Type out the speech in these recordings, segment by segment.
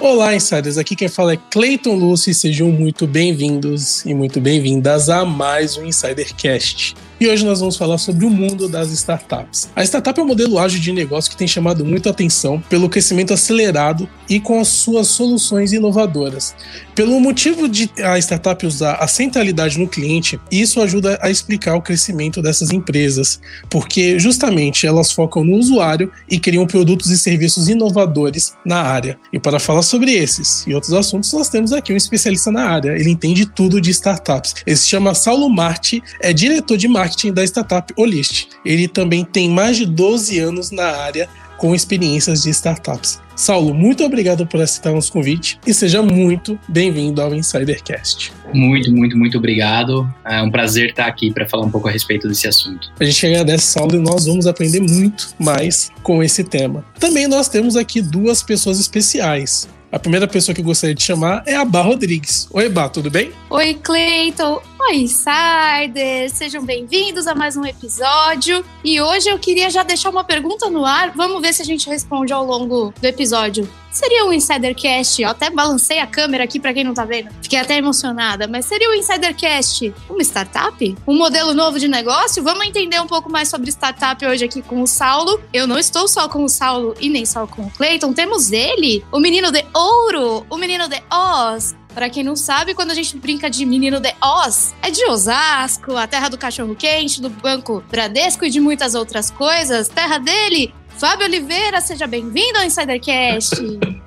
Olá, insiders. Aqui quem fala é Clayton Lucy. Sejam muito bem-vindos e muito bem-vindas a mais um Insidercast. E hoje nós vamos falar sobre o mundo das startups. A startup é um modelo ágil de negócio que tem chamado muita atenção pelo crescimento acelerado e com as suas soluções inovadoras. Pelo motivo de a startup usar a centralidade no cliente, isso ajuda a explicar o crescimento dessas empresas, porque justamente elas focam no usuário e criam produtos e serviços inovadores na área. E para falar sobre esses e outros assuntos, nós temos aqui um especialista na área. Ele entende tudo de startups. Ele se chama Saulo Marti, é diretor de marketing marketing da startup Olist. Ele também tem mais de 12 anos na área com experiências de startups. Saulo, muito obrigado por aceitar nosso convite e seja muito bem-vindo ao Insidercast. Muito, muito, muito obrigado. É um prazer estar aqui para falar um pouco a respeito desse assunto. A gente agradece, Saulo, e nós vamos aprender muito mais com esse tema. Também nós temos aqui duas pessoas especiais. A primeira pessoa que eu gostaria de chamar é a Bá Rodrigues. Oi, Bá, tudo bem? Oi, Cleiton. Oi, Insiders. Sejam bem-vindos a mais um episódio. E hoje eu queria já deixar uma pergunta no ar. Vamos ver se a gente responde ao longo do episódio. Seria um Insidercast, eu até balancei a câmera aqui para quem não tá vendo. Fiquei até emocionada, mas seria um Insidercast uma startup? Um modelo novo de negócio? Vamos entender um pouco mais sobre startup hoje aqui com o Saulo. Eu não estou só com o Saulo e nem só com o Clayton, temos ele, o menino de ouro, o menino de Oz, para quem não sabe, quando a gente brinca de menino de Oz, é de Osasco, a terra do cachorro quente, do Banco Bradesco e de muitas outras coisas. Terra dele, Fábio Oliveira, seja bem-vindo ao Insidercast.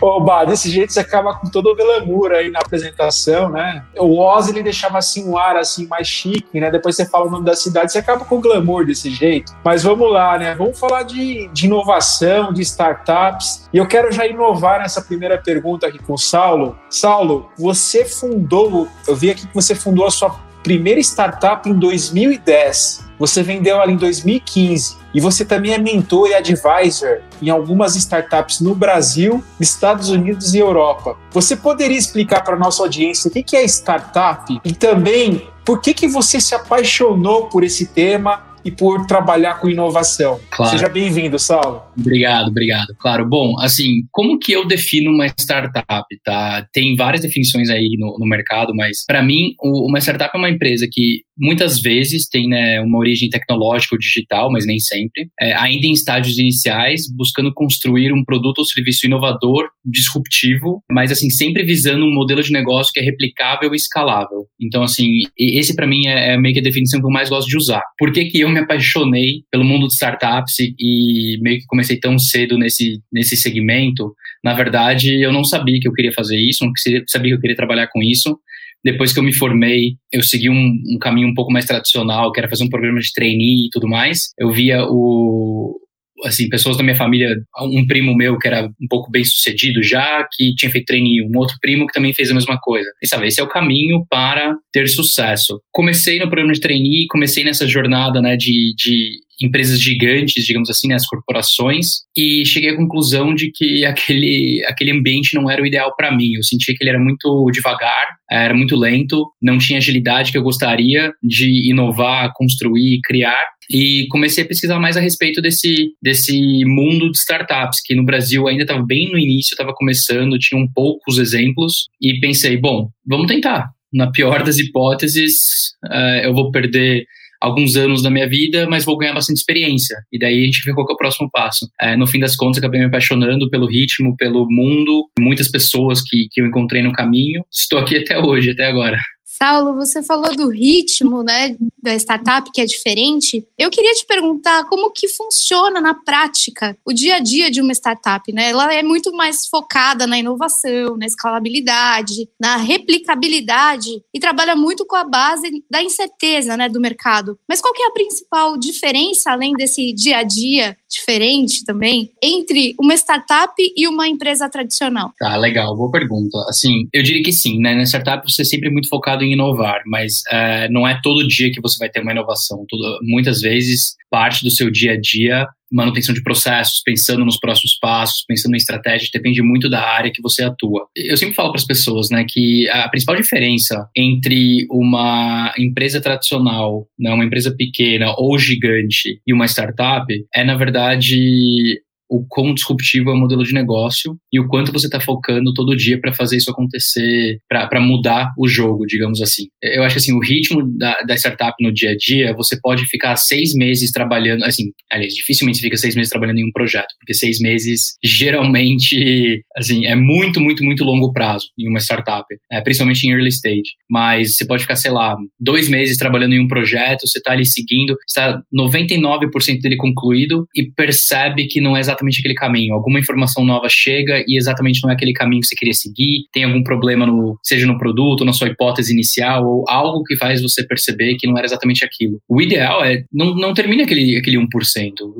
Ô, Bah, desse jeito você acaba com todo o glamour aí na apresentação, né? O Oz, ele deixava assim um ar assim mais chique, né? Depois você fala o nome da cidade, você acaba com o glamour desse jeito. Mas vamos lá, né? Vamos falar de, de inovação, de startups. E eu quero já inovar nessa primeira pergunta aqui com o Saulo. Saulo, você fundou, eu vi aqui que você fundou a sua primeira startup em 2010. Você vendeu ela em 2015 e você também é mentor e advisor em algumas startups no Brasil, Estados Unidos e Europa. Você poderia explicar para a nossa audiência o que é startup e também por que, que você se apaixonou por esse tema e por trabalhar com inovação. Claro. Seja bem-vindo, Saulo. Obrigado, obrigado. Claro, bom, assim, como que eu defino uma startup, tá? Tem várias definições aí no, no mercado, mas para mim, o, uma startup é uma empresa que muitas vezes tem né, uma origem tecnológica ou digital, mas nem sempre, é, ainda em estágios iniciais, buscando construir um produto ou serviço inovador, disruptivo, mas assim, sempre visando um modelo de negócio que é replicável e escalável. Então, assim, esse para mim é, é, meio que a definição que eu mais gosto de usar. Por que, que eu me apaixonei pelo mundo de startups e, meio que comecei tão cedo nesse, nesse segmento? Na verdade, eu não sabia que eu queria fazer isso, não sabia que eu queria trabalhar com isso. Depois que eu me formei, eu segui um, um, caminho um pouco mais tradicional, que era fazer um programa de trainee e tudo mais. Eu via o, assim, pessoas da minha família, um primo meu que era um pouco bem sucedido já, que tinha feito trainee, um outro primo que também fez a mesma coisa. E sabe, esse é o caminho para ter sucesso. Comecei no programa de trainee, comecei nessa jornada, né, de, de empresas gigantes, digamos assim, né, as corporações, e cheguei à conclusão de que aquele, aquele ambiente não era o ideal para mim. Eu sentia que ele era muito devagar, era muito lento, não tinha agilidade que eu gostaria de inovar, construir, criar. E comecei a pesquisar mais a respeito desse, desse mundo de startups, que no Brasil ainda estava bem no início, estava começando, tinham poucos exemplos, e pensei, bom, vamos tentar. Na pior das hipóteses, uh, eu vou perder alguns anos da minha vida, mas vou ganhar bastante experiência. E daí a gente vê qual é o próximo passo. É, no fim das contas, acabei me apaixonando pelo ritmo, pelo mundo, muitas pessoas que, que eu encontrei no caminho. Estou aqui até hoje, até agora. Saulo, você falou do ritmo, né, da startup que é diferente. Eu queria te perguntar como que funciona na prática o dia a dia de uma startup, né? Ela é muito mais focada na inovação, na escalabilidade, na replicabilidade e trabalha muito com a base da incerteza, né, do mercado. Mas qual que é a principal diferença além desse dia a dia diferente também entre uma startup e uma empresa tradicional? Tá, legal, boa pergunta. Assim, eu diria que sim, né? Na startup você é sempre muito focado em inovar, mas uh, não é todo dia que você vai ter uma inovação. Muitas vezes, parte do seu dia a dia manutenção de processos, pensando nos próximos passos, pensando em estratégia, depende muito da área que você atua. Eu sempre falo para as pessoas, né, que a principal diferença entre uma empresa tradicional, né, uma empresa pequena ou gigante e uma startup é, na verdade, o quão disruptivo é o modelo de negócio e o quanto você está focando todo dia para fazer isso acontecer, para mudar o jogo, digamos assim. Eu acho que assim, o ritmo da, da startup no dia a dia, você pode ficar seis meses trabalhando, assim, aliás, dificilmente você fica seis meses trabalhando em um projeto, porque seis meses geralmente, assim, é muito, muito, muito longo prazo em uma startup, é, principalmente em early stage. Mas você pode ficar, sei lá, dois meses trabalhando em um projeto, você está ali seguindo, está 99% dele concluído e percebe que não é exatamente aquele caminho. Alguma informação nova chega e exatamente não é aquele caminho que você queria seguir, tem algum problema no, seja no produto, na sua hipótese inicial, ou algo que faz você perceber que não era exatamente aquilo. O ideal é não, não termine aquele, aquele 1%.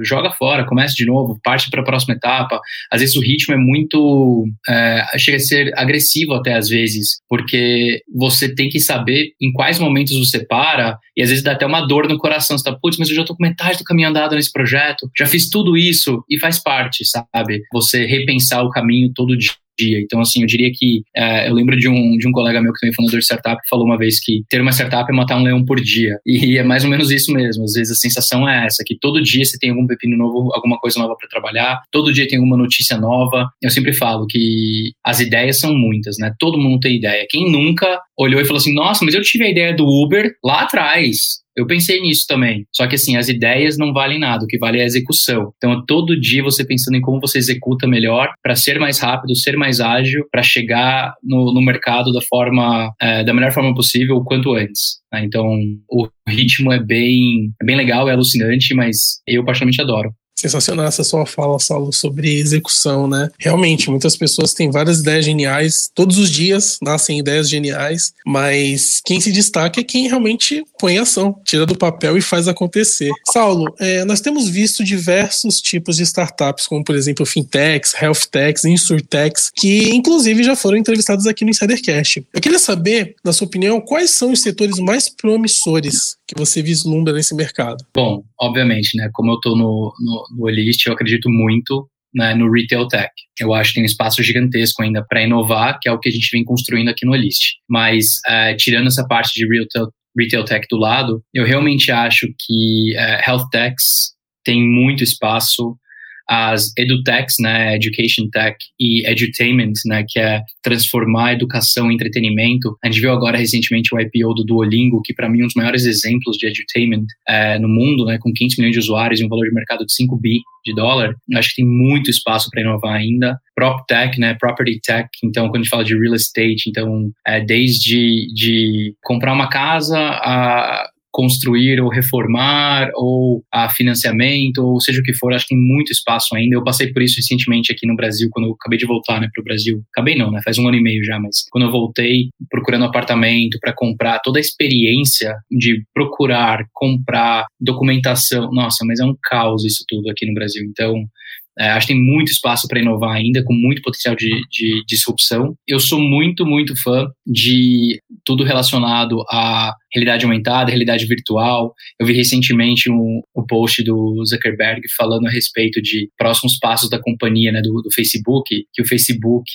Joga fora, comece de novo, parte para a próxima etapa. Às vezes o ritmo é muito. É, chega a ser agressivo até às vezes, porque você tem que saber em quais momentos você para, e às vezes dá até uma dor no coração. Você tá, putz, mas eu já tô com metade do caminho andado nesse projeto, já fiz tudo isso, e faz parte, sabe? Você repensar o caminho todo dia. Então, assim, eu diria que é, eu lembro de um, de um colega meu que também fundador de startup que falou uma vez que ter uma startup é matar um leão por dia. E é mais ou menos isso mesmo. Às vezes a sensação é essa, que todo dia você tem algum pepino novo, alguma coisa nova para trabalhar, todo dia tem alguma notícia nova. Eu sempre falo que as ideias são muitas, né? Todo mundo tem ideia. Quem nunca olhou e falou assim: nossa, mas eu tive a ideia do Uber lá atrás. Eu pensei nisso também. Só que assim, as ideias não valem nada, o que vale é a execução. Então, todo dia você pensando em como você executa melhor para ser mais rápido, ser mais ágil, para chegar no, no, mercado da forma, é, da melhor forma possível, o quanto antes. Né? Então, o ritmo é bem, é bem legal, é alucinante, mas eu particularmente adoro. Sensacional essa sua fala, Saulo, sobre execução, né? Realmente, muitas pessoas têm várias ideias geniais, todos os dias nascem ideias geniais, mas quem se destaca é quem realmente põe ação, tira do papel e faz acontecer. Saulo, é, nós temos visto diversos tipos de startups, como por exemplo fintechs, healthtechs, insurtechs, que inclusive já foram entrevistados aqui no Insidercast. Eu queria saber, na sua opinião, quais são os setores mais promissores que você vislumbra nesse mercado? Bom, obviamente, né? Como eu estou no, no, no Olist, eu acredito muito né, no retail tech. Eu acho que tem um espaço gigantesco ainda para inovar, que é o que a gente vem construindo aqui no Olist. Mas, é, tirando essa parte de retail, retail tech do lado, eu realmente acho que é, health techs tem muito espaço as edutechs, né, education tech e edutainment, né, que é transformar educação em entretenimento. A gente viu agora recentemente o IPO do Duolingo, que para mim é um dos maiores exemplos de edutainment é, no mundo, né, com 500 milhões de usuários e um valor de mercado de 5 bi de dólar. Acho que tem muito espaço para inovar ainda. Prop tech, né, property tech. Então, quando a gente fala de real estate, então é desde de comprar uma casa a construir ou reformar ou a financiamento ou seja o que for, acho que tem muito espaço ainda. Eu passei por isso recentemente aqui no Brasil quando eu acabei de voltar, né, para o Brasil. Acabei não, né, faz um ano e meio já, mas quando eu voltei procurando apartamento para comprar, toda a experiência de procurar, comprar, documentação, nossa, mas é um caos isso tudo aqui no Brasil. Então, é, acho que tem muito espaço para inovar ainda, com muito potencial de, de, disrupção. Eu sou muito, muito fã de tudo relacionado à realidade aumentada, realidade virtual. Eu vi recentemente um, um post do Zuckerberg falando a respeito de próximos passos da companhia, né, do, do Facebook, que o Facebook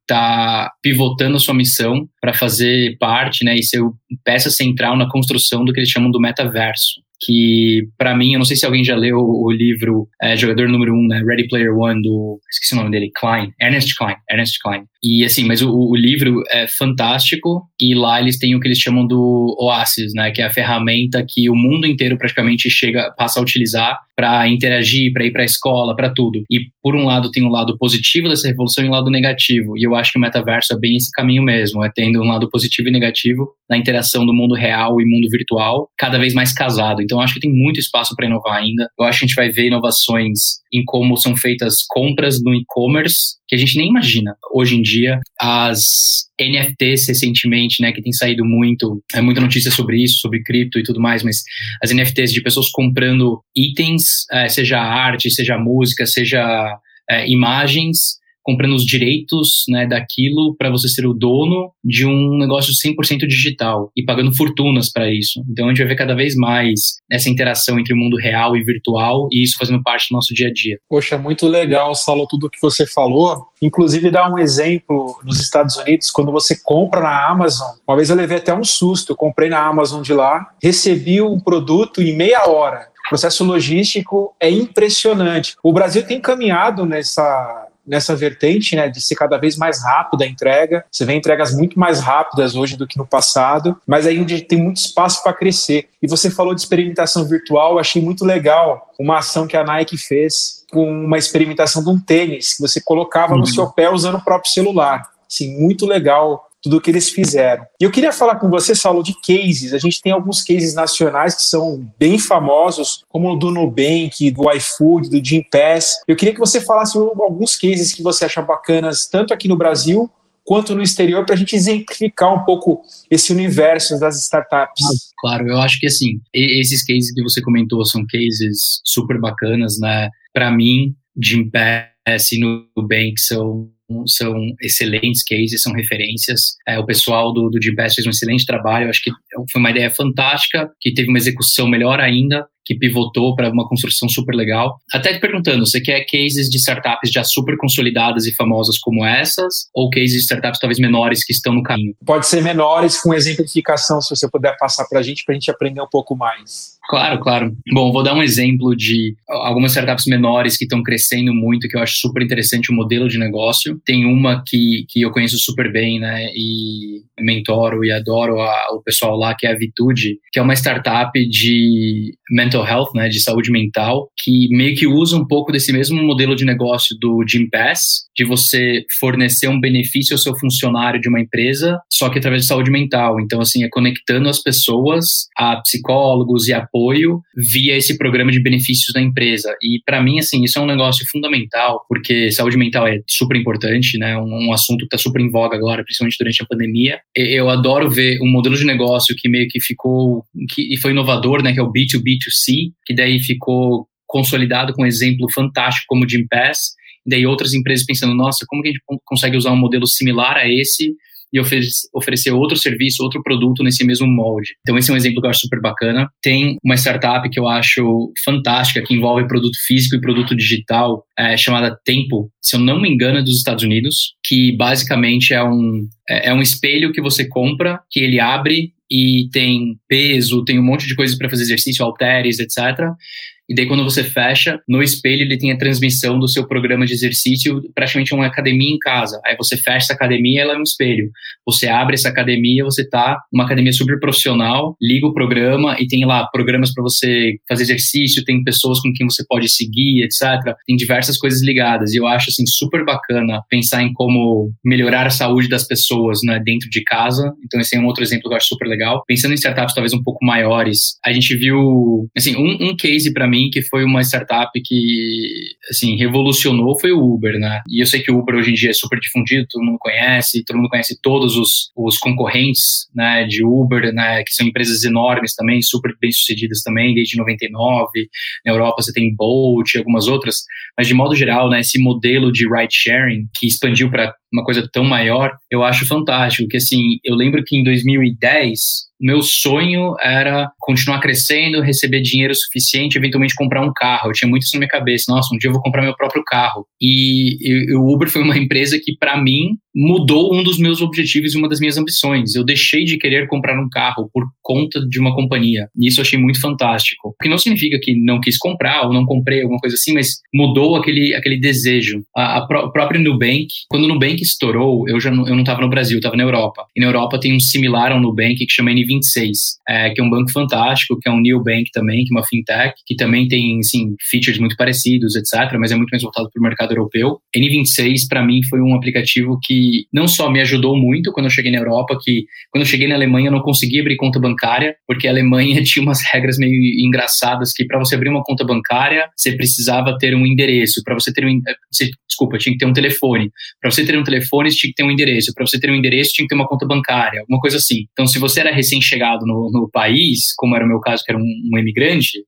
está pivotando a sua missão para fazer parte né, e ser peça central na construção do que eles chamam do metaverso que para mim, eu não sei se alguém já leu o livro é, Jogador Número 1, um, né, Ready Player One, do, esqueci o nome dele, Klein, Ernest Klein, Ernest Klein. E assim, mas o, o, livro é fantástico e lá eles têm o que eles chamam do Oasis, né, que é a ferramenta que o mundo inteiro praticamente chega, passa a utilizar para interagir, para ir para a escola, para tudo. E por um lado tem o um lado positivo dessa revolução e um lado negativo. E eu acho que o metaverso é bem esse caminho mesmo, é tendo um lado positivo e negativo na interação do mundo real e mundo virtual, cada vez mais casado. Então acho que tem muito espaço para inovar ainda. Eu acho que a gente vai ver inovações em como são feitas compras no e-commerce que a gente nem imagina. Hoje em dia, as NFTs recentemente, né, que tem saído muito, é muita notícia sobre isso, sobre cripto e tudo mais, mas as NFTs de pessoas comprando itens, é, seja arte, seja música, seja é, imagens, comprando os direitos né, daquilo para você ser o dono de um negócio 100% digital e pagando fortunas para isso. Então a gente vai ver cada vez mais essa interação entre o mundo real e virtual e isso fazendo parte do nosso dia a dia. Poxa, muito legal, Saulo, tudo que você falou. Inclusive, dá um exemplo nos Estados Unidos, quando você compra na Amazon. Uma vez eu levei até um susto. Eu comprei na Amazon de lá, recebi um produto em meia hora O processo logístico é impressionante. O Brasil tem caminhado nessa nessa vertente, né, de ser cada vez mais rápida a entrega. Você vê entregas muito mais rápidas hoje do que no passado, mas aí onde tem muito espaço para crescer. E você falou de experimentação virtual, achei muito legal uma ação que a Nike fez com uma experimentação de um tênis que você colocava uhum. no seu pé usando o próprio celular. Assim, muito legal tudo que eles fizeram. E eu queria falar com você, Saulo, de cases. A gente tem alguns cases nacionais que são bem famosos, como o do Nubank, do iFood, do Gympass. Eu queria que você falasse alguns cases que você acha bacanas, tanto aqui no Brasil quanto no exterior, para a gente exemplificar um pouco esse universo das startups. Claro, eu acho que assim, esses cases que você comentou são cases super bacanas, né? Para mim, Gympass e Nubank são são excelentes cases, são referências. É, o pessoal do, do Gpass fez um excelente trabalho, acho que foi uma ideia fantástica, que teve uma execução melhor ainda, que pivotou para uma construção super legal. Até te perguntando, você quer cases de startups já super consolidadas e famosas como essas, ou cases de startups talvez menores que estão no caminho? Pode ser menores, com exemplificação, se você puder passar para a gente, para a gente aprender um pouco mais. Claro, claro. Bom, vou dar um exemplo de algumas startups menores que estão crescendo muito, que eu acho super interessante o modelo de negócio. Tem uma que, que eu conheço super bem, né, e mentoro e adoro a, o pessoal lá, que é a Vitude, que é uma startup de mental health, né, de saúde mental, que meio que usa um pouco desse mesmo modelo de negócio do Gym Pass, de você fornecer um benefício ao seu funcionário de uma empresa, só que através de saúde mental. Então, assim, é conectando as pessoas a psicólogos e apoio via esse programa de benefícios da empresa. E para mim, assim, isso é um negócio fundamental, porque saúde mental é super importante, né? Um, um assunto que está super em voga agora, principalmente durante a pandemia. Eu adoro ver um modelo de negócio que meio que ficou, que e foi inovador, né? Que é o B2B2C, que daí ficou consolidado com um exemplo fantástico como o Jim Pass, daí outras empresas pensando, nossa, como que a gente consegue usar um modelo similar a esse e oferecer outro serviço, outro produto nesse mesmo molde. Então, esse é um exemplo que eu acho super bacana. Tem uma startup que eu acho fantástica, que envolve produto físico e produto digital, é, chamada Tempo, se eu não me engano, é dos Estados Unidos, que basicamente é um, é, é um espelho que você compra, que ele abre e tem peso, tem um monte de coisas para fazer exercício, halteres, etc. E daí, quando você fecha, no espelho ele tem a transmissão do seu programa de exercício, praticamente uma academia em casa. Aí você fecha essa academia, ela é um espelho. Você abre essa academia, você tá numa academia super profissional, liga o programa e tem lá programas para você fazer exercício, tem pessoas com quem você pode seguir, etc. Tem diversas coisas ligadas. E eu acho, assim, super bacana pensar em como melhorar a saúde das pessoas, né, dentro de casa. Então, esse é um outro exemplo que eu acho super legal. Pensando em startups talvez um pouco maiores, a gente viu, assim, um, um case para mim mim que foi uma startup que, assim, revolucionou foi o Uber, né? E eu sei que o Uber hoje em dia é super difundido, todo mundo conhece, todo mundo conhece todos os, os concorrentes, né, de Uber, né, que são empresas enormes também, super bem-sucedidas também, desde 99. Na Europa você tem Bolt e algumas outras, mas de modo geral, né, esse modelo de ride sharing que expandiu para uma coisa tão maior, eu acho fantástico, que assim, eu lembro que em 2010 meu sonho era continuar crescendo, receber dinheiro suficiente, eventualmente comprar um carro. Eu tinha muito isso na minha cabeça. Nossa, um dia eu vou comprar meu próprio carro. E, o Uber foi uma empresa que, para mim, mudou um dos meus objetivos e uma das minhas ambições. Eu deixei de querer comprar um carro por conta de uma companhia. E isso eu achei muito fantástico. O que não significa que não quis comprar ou não comprei, alguma coisa assim, mas mudou aquele, aquele desejo. A, a pró própria Nubank, quando o Nubank estourou, eu já não, eu não estava no Brasil, estava na Europa. E na Europa tem um similar ao Nubank que chama N26, é, que é um banco fantástico, que é um neobank também, que é uma fintech, que também tem, assim, features muito parecidos, etc., mas é muito mais voltado para o mercado europeu. N26, para mim, foi um aplicativo que não só me ajudou muito quando eu cheguei na Europa, que quando eu cheguei na Alemanha eu não conseguia abrir conta bancária, porque a Alemanha tinha umas regras meio engraçadas que para você abrir uma conta bancária, você precisava ter um endereço, para você ter um você, desculpa, tinha que ter um telefone. Para você ter um telefone, você tinha que ter um endereço. Para você ter um endereço, tinha que ter uma conta bancária, alguma coisa assim. Então, se você era recém-chegado no, no, país, como era o meu caso, que era um, um emigrante,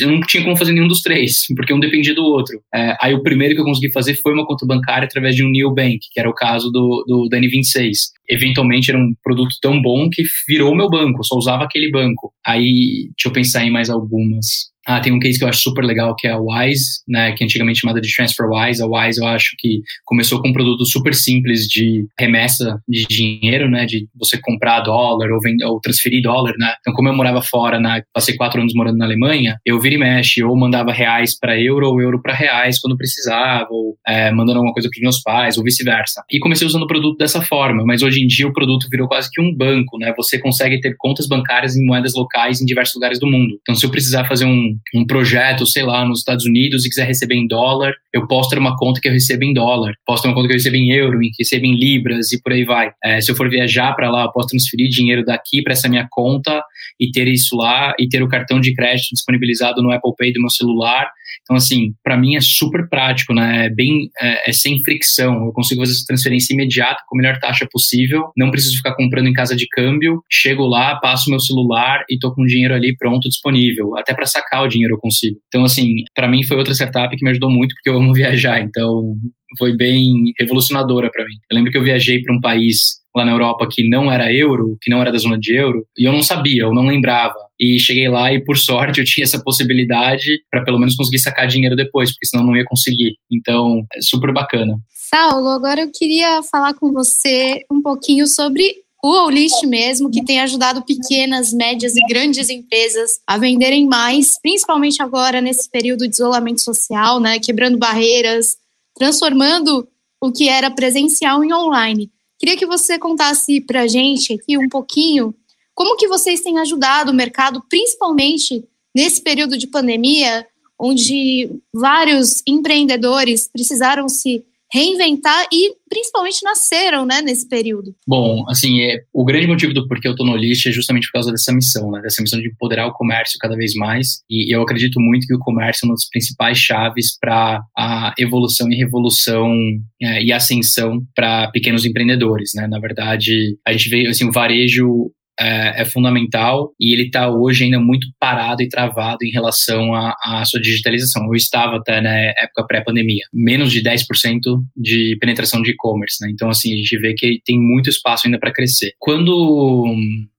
eu não tinha como fazer nenhum dos três, porque um dependia do outro. É, aí o primeiro que eu consegui fazer foi uma conta bancária através de um new bank, que era o caso do do, do, N26. Eventualmente era um produto tão bom que virou meu banco, só usava aquele banco. Aí, deixa eu pensar em mais algumas. Ah, tem um case que eu acho super legal que é a Wise, né, que é antigamente chamada de TransferWise. A Wise eu acho que começou com um produto super simples de remessa de dinheiro, né, de você comprar dólar ou, ou transferir dólar, né. Então, como eu morava fora, passei quatro anos morando na Alemanha, eu vira e mexe ou mandava reais para euro ou euro para reais quando precisava, ou é, mandando alguma coisa para meus pais ou vice-versa. E comecei usando o produto dessa forma, mas hoje em dia o produto virou quase que um banco, né. Você consegue ter contas bancárias em moedas locais em diversos lugares do mundo. Então, se eu precisar fazer um, um projeto, sei lá, nos Estados Unidos e quiser receber em dólar, eu posso ter uma conta que eu recebo em dólar, posso ter uma conta que eu recebo em euro, que recebo em libras e por aí vai. É, se eu for viajar para lá, eu posso transferir dinheiro daqui para essa minha conta e ter isso lá e ter o cartão de crédito disponibilizado no Apple Pay do meu celular então, assim, para mim é super prático, né? É bem, é, é, sem fricção. Eu consigo fazer essa transferência imediata com a melhor taxa possível. Não preciso ficar comprando em casa de câmbio. Chego lá, passo meu celular e tô com o dinheiro ali pronto, disponível. Até para sacar o dinheiro eu consigo. Então, assim, para mim foi outra startup que me ajudou muito porque eu amo viajar. Então, foi bem revolucionadora para mim. Eu lembro que eu viajei para um país lá na Europa que não era euro, que não era da zona de euro, e eu não sabia, eu não lembrava. E cheguei lá e, por sorte, eu tinha essa possibilidade para pelo menos conseguir sacar dinheiro depois, porque senão não ia conseguir. Então, é super bacana. Saulo, agora eu queria falar com você um pouquinho sobre o Olist mesmo, que tem ajudado pequenas, médias e grandes empresas a venderem mais, principalmente agora nesse período de isolamento social, né, quebrando barreiras, transformando o que era presencial em online. Queria que você contasse para a gente aqui um pouquinho como que vocês têm ajudado o mercado, principalmente nesse período de pandemia, onde vários empreendedores precisaram se reinventar e principalmente nasceram, né, nesse período. Bom, assim, é, o grande motivo do porquê eu tô no List é justamente por causa dessa missão, né, dessa missão de empoderar o comércio cada vez mais, e eu acredito muito que o comércio é uma das principais chaves para a evolução e revolução é, e ascensão para pequenos empreendedores, né, na verdade, a gente vê, assim, o varejo é, é fundamental e ele está hoje ainda muito parado e travado em relação à sua digitalização. Eu estava até na época pré-pandemia, menos de 10% de penetração de e-commerce, né? Então, assim, a gente vê que tem muito espaço ainda para crescer. Quando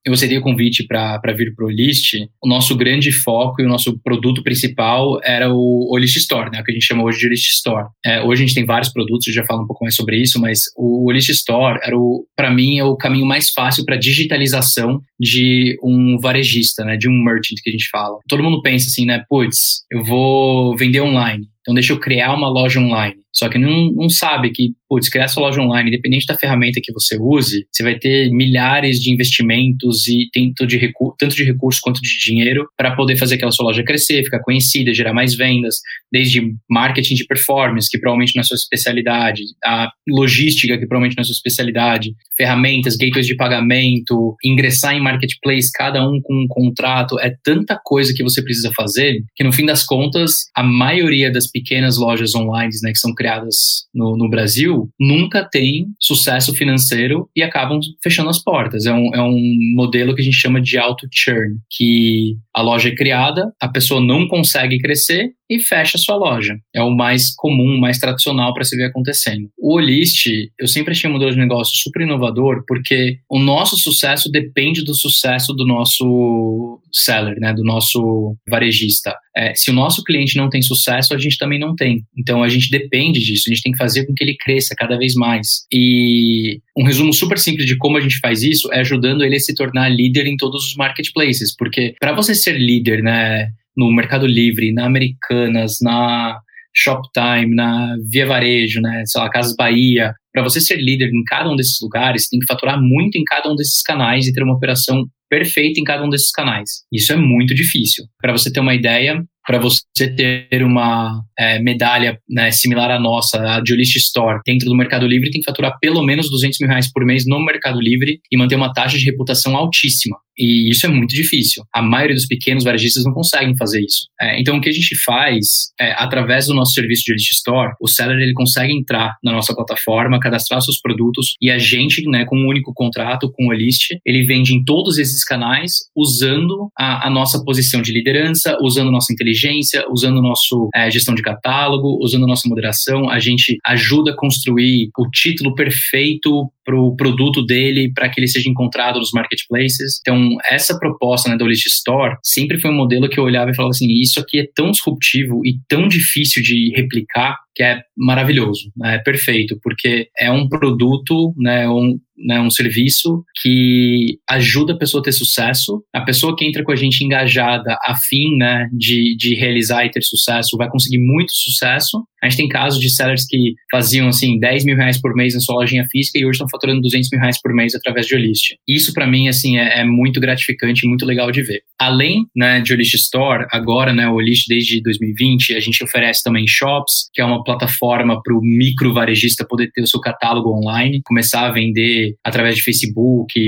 eu aceitei o convite para vir para o List, o nosso grande foco e o nosso produto principal era o, o List Store, né, o que a gente chama hoje de List Store. É, hoje a gente tem vários produtos, eu já falo um pouco mais sobre isso, mas o, o List Store era para mim é o caminho mais fácil para digitalização de um varejista, né, de um merchant que a gente fala. Todo mundo pensa assim, né, putz, eu vou vender online. Então, deixa eu criar uma loja online. Só que não, não sabe que, putz, criar sua loja online, independente da ferramenta que você use, você vai ter milhares de investimentos e tanto de, tanto de recursos quanto de dinheiro para poder fazer aquela sua loja crescer, ficar conhecida, gerar mais vendas, desde marketing de performance, que provavelmente não é sua especialidade, a logística, que provavelmente não é sua especialidade, ferramentas, gateways de pagamento, ingressar em marketplace, cada um com um contrato, é tanta coisa que você precisa fazer que no fim das contas, a maioria das pequenas lojas online, né, que são criadas no, no, Brasil nunca têm sucesso financeiro e acabam fechando as portas. É um, é um modelo que a gente chama de auto-churn, que a loja é criada, a pessoa não consegue crescer e fecha sua loja. É o mais comum, mais tradicional para se ver acontecendo. O Olist, eu sempre achei um modelo de negócio super inovador, porque o nosso sucesso depende do sucesso do nosso seller, né, do nosso varejista. É, se o nosso cliente não tem sucesso, a gente também não tem. Então a gente depende disso, a gente tem que fazer com que ele cresça cada vez mais. E um resumo super simples de como a gente faz isso é ajudando ele a se tornar líder em todos os marketplaces, porque para você ser líder, né, no Mercado Livre, na Americanas, na Shoptime, na Via Varejo, né, sei lá, Casas Bahia, para você ser líder em cada um desses lugares, tem que faturar muito em cada um desses canais e ter uma operação perfeita em cada um desses canais. Isso é muito difícil. Para você ter uma ideia, para você ter uma é, medalha né, similar à nossa, a de Olist Store, dentro do Mercado Livre, tem que faturar pelo menos 200 mil reais por mês no Mercado Livre e manter uma taxa de reputação altíssima. E isso é muito difícil. A maioria dos pequenos varejistas não conseguem fazer isso. É, então, o que a gente faz, é, através do nosso serviço de List Store, o seller ele consegue entrar na nossa plataforma, cadastrar seus produtos e a gente, né, com um único contrato com o List, ele vende em todos esses canais usando a, a nossa posição de liderança, usando nossa inteligência, usando nosso é, gestão de catálogo, usando a nossa moderação, a gente ajuda a construir o título perfeito para o produto dele, para que ele seja encontrado nos marketplaces. Então, essa proposta né, do List Store sempre foi um modelo que eu olhava e falava assim: isso aqui é tão disruptivo e tão difícil de replicar que é maravilhoso, né, é perfeito, porque é um produto, né, um, né, um serviço que ajuda a pessoa a ter sucesso. A pessoa que entra com a gente engajada, afim né, de, de realizar e ter sucesso, vai conseguir muito sucesso. A gente tem casos de sellers que faziam assim 10 mil reais por mês na sua lojinha física e hoje estão faturando 200 mil reais por mês através de Olist. Isso para mim assim é, é, muito gratificante e muito legal de ver. Além né, de Olist Store, agora né, o Olist desde 2020 a gente oferece também shops, que é uma plataforma para o micro varejista poder ter o seu catálogo online, começar a vender através de Facebook,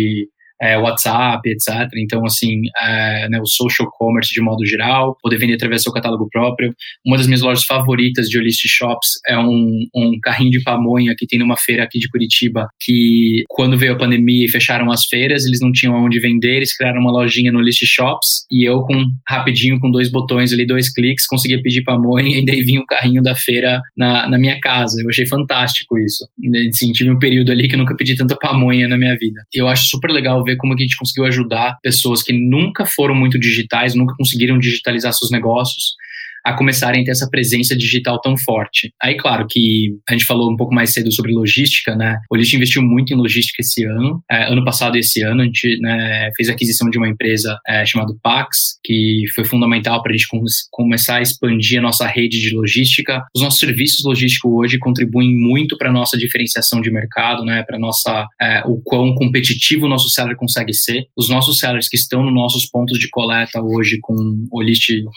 é, WhatsApp, etc. Então, assim, é, né, o social commerce de modo geral, poder vender através do seu catálogo próprio. Uma das minhas lojas favoritas de Olist Shops é um, um carrinho de pamonha que tem numa feira aqui de Curitiba, que quando veio a pandemia e fecharam as feiras, eles não tinham onde vender, eles criaram uma lojinha no Olist Shops e eu, com rapidinho, com dois botões ali, dois cliques, conseguia pedir pamonha e daí vinha o carrinho da feira na, na minha casa. Eu achei fantástico isso. Assim, tive um período ali que eu nunca pedi tanta pamonha na minha vida. Eu acho super legal ver como a gente conseguiu ajudar pessoas que nunca foram muito digitais, nunca conseguiram digitalizar seus negócios, a começarem a ter essa presença digital tão forte. Aí, claro que a gente falou um pouco mais cedo sobre logística, né? O List investiu muito em logística esse ano. É, ano passado e esse ano, a gente né, fez a aquisição de uma empresa é, chamada Pax, que foi fundamental para a gente com começar a expandir a nossa rede de logística. Os nossos serviços logísticos hoje contribuem muito para a nossa diferenciação de mercado, né? Para nossa é, o quão competitivo o nosso seller consegue ser. Os nossos sellers que estão nos nossos pontos de coleta hoje com o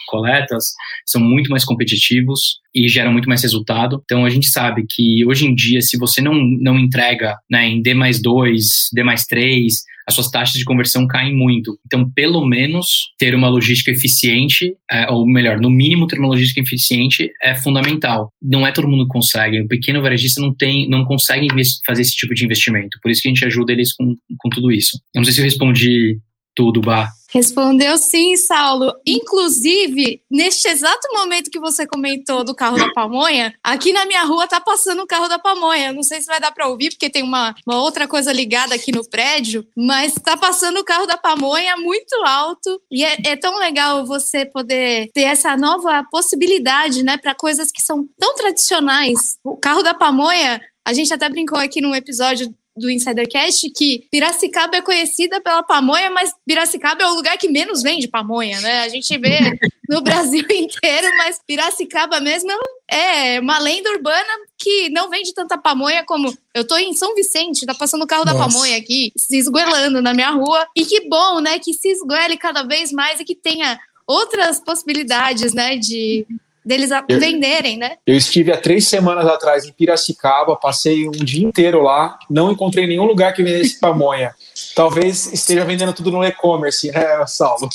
Coletas são são muito mais competitivos e geram muito mais resultado. Então a gente sabe que hoje em dia, se você não, não entrega né, em D mais 2, D mais 3, as suas taxas de conversão caem muito. Então, pelo menos, ter uma logística eficiente, é, ou melhor, no mínimo ter uma logística eficiente é fundamental. Não é todo mundo que consegue. O pequeno varejista não tem, não consegue fazer esse tipo de investimento. Por isso que a gente ajuda eles com, com tudo isso. Eu não sei se eu respondi tudo, Bah. Respondeu sim, Saulo. Inclusive, neste exato momento que você comentou do carro da pamonha, aqui na minha rua tá passando o carro da pamonha. Não sei se vai dar para ouvir, porque tem uma, uma outra coisa ligada aqui no prédio, mas tá passando o carro da pamonha muito alto. E é, é tão legal você poder ter essa nova possibilidade, né, para coisas que são tão tradicionais. O carro da pamonha a gente até brincou aqui num episódio do Insidercast que Piracicaba é conhecida pela pamonha, mas Piracicaba é o lugar que menos vende pamonha, né? A gente vê no Brasil inteiro, mas Piracicaba mesmo é uma lenda urbana que não vende tanta pamonha como eu tô em São Vicente, tá passando o carro Nossa. da pamonha aqui, se esgoelando na minha rua. E que bom, né, que se esgoele cada vez mais e que tenha outras possibilidades, né, de deles eu, venderem, né? Eu estive há três semanas atrás em Piracicaba, passei um dia inteiro lá, não encontrei nenhum lugar que vendesse pamonha. Talvez esteja vendendo tudo no e-commerce, né, Saulo?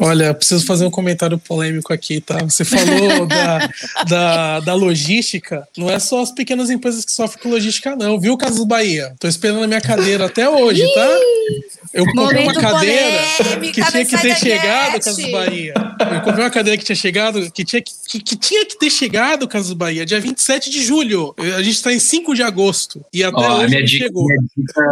Olha, preciso fazer um comentário polêmico aqui, tá? Você falou da, da, da, logística, não é só as pequenas empresas que sofrem com logística, não, viu, Casas Bahia? Tô esperando a minha cadeira até hoje, tá? Eu comprei uma cadeira que tinha que ter chegado, Casas Bahia. Eu comprei uma cadeira que tinha chegado, que tinha que, que, que tinha que ter chegado, Casas Bahia, dia 27 de julho. A gente tá em 5 de agosto. E até Ó, hoje minha dica, chegou. Minha dica,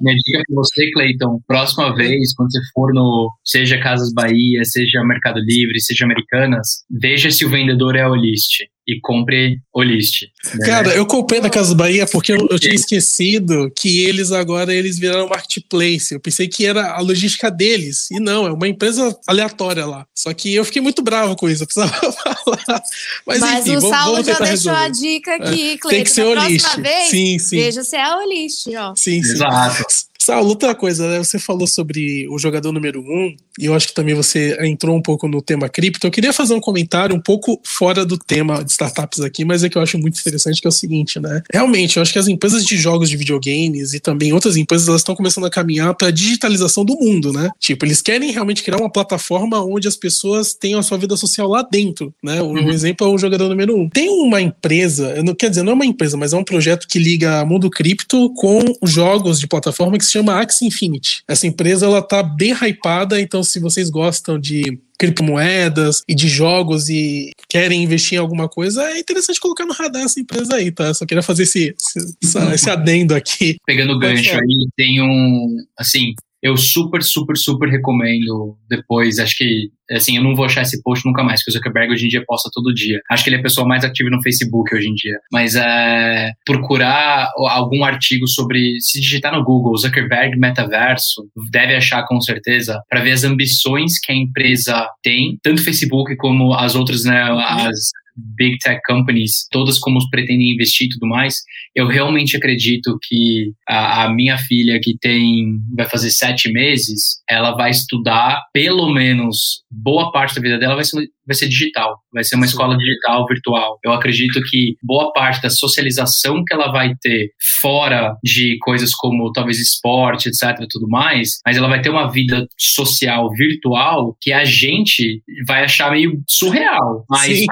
minha dica pra você, Cleiton, próxima vez, quando você for no, seja Casas Bahia, seja Mercado Livre, seja Americanas, veja se o vendedor é o list e compre o list. Né? Cara, eu comprei na Casa Bahia porque eu, eu, tinha esquecido que eles agora eles viraram marketplace. Eu pensei que era a logística deles. E não, é uma empresa aleatória lá. Só que eu fiquei muito bravo com isso, eu precisava falar. Mas, Mas enfim, o vamos, Saulo vamos já deixou resolver. a dica aqui, é. Cleiton. Tem que ser o list. Vez, sim, sim. Veja se é o list, ó. Sim, sim. Exato. Saulo, outra coisa, né? Você falou sobre o jogador número um, e eu acho que também você entrou um pouco no tema cripto. Eu queria fazer um comentário um pouco fora do tema de startups aqui, mas é que eu acho muito interessante, que é o seguinte, né? Realmente, eu acho que as empresas de jogos de videogames e também outras empresas, elas estão começando a caminhar para a digitalização do mundo, né? Tipo, eles querem realmente criar uma plataforma onde as pessoas tenham a sua vida social lá dentro, né? Um uhum. exemplo é o jogador número um. Tem uma empresa, não quer dizer, não é uma empresa, mas é um projeto que liga mundo cripto com jogos de plataforma que se chama Axie Infinity. Essa empresa ela tá bem hypada, então se vocês gostam de criptomoedas e de jogos e querem investir em alguma coisa, é interessante colocar no radar essa empresa aí, tá? Só queria fazer esse, esse, esse adendo aqui. Pegando o gancho aí, tem um, assim, eu super, super, super recomendo depois. Acho que, assim, eu não vou achar esse post nunca mais, porque o Zuckerberg hoje em dia posta todo dia. Acho que ele é a pessoa mais ativa no Facebook hoje em dia. Mas é, procurar algum artigo sobre. Se digitar no Google Zuckerberg Metaverso, deve achar com certeza, para ver as ambições que a empresa tem, tanto Facebook como as outras, né, as big tech companies, todas como pretendem investir e tudo mais, eu realmente acredito que a, a, minha filha, que tem, vai fazer sete meses, ela vai estudar pelo menos boa parte da vida dela vai ser, vai ser digital, vai ser uma escola digital, virtual. Eu acredito que boa parte da socialização que ela vai ter fora de coisas como talvez esporte, etc, tudo mais, mas ela vai ter uma vida social virtual que a gente vai achar meio surreal, mas Sim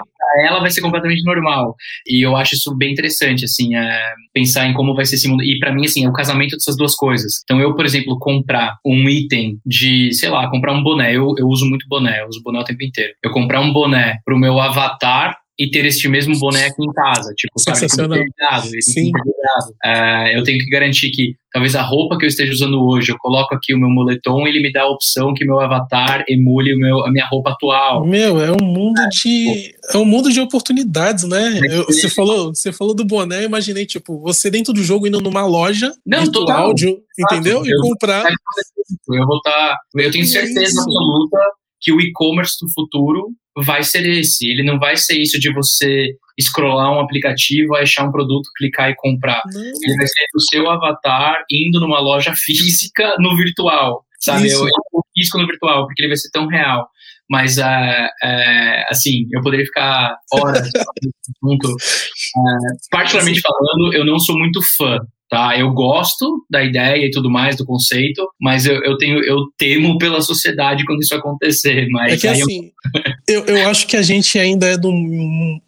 ela vai ser completamente normal. E eu acho isso bem interessante, assim, é, pensar em como vai ser esse mundo. E para mim, assim, é o casamento dessas duas coisas. Então, eu, por exemplo, comprar um item de, sei lá, comprar um boné. Eu, eu uso muito boné, eu uso boné o tempo inteiro. Eu comprar um boné pro meu avatar e ter este mesmo boné aqui em casa. Tipo, Sensacional. Sabe, Sim. Uh, eu tenho que garantir que talvez a roupa que eu esteja usando hoje, eu coloco aqui o meu moletom, ele me dá a opção que meu avatar emule o meu, a minha roupa atual. Meu, é um mundo é, de é um mundo de oportunidades, né? Eu, você falou, você falou do boné, eu imaginei tipo você dentro do jogo indo numa loja Não, virtual, de, entendeu? Eu, e comprar. Eu vou estar, eu tenho certeza absoluta que o e-commerce do futuro vai ser esse. Ele não vai ser isso de você scrollar um aplicativo, achar um produto, clicar e comprar. Ele vai ser o seu avatar indo numa loja física no virtual, sabe? Isso. Eu, eu físico no virtual, porque ele vai ser tão real. Mas, uh, uh, assim, eu poderia ficar horas ponto. Uh, particularmente falando, eu não sou muito fã tá? Eu gosto da ideia e tudo mais, do conceito, mas eu, eu tenho, eu temo pela sociedade quando isso acontecer. Mas é que assim, eu... eu... Eu, acho que a gente ainda é do.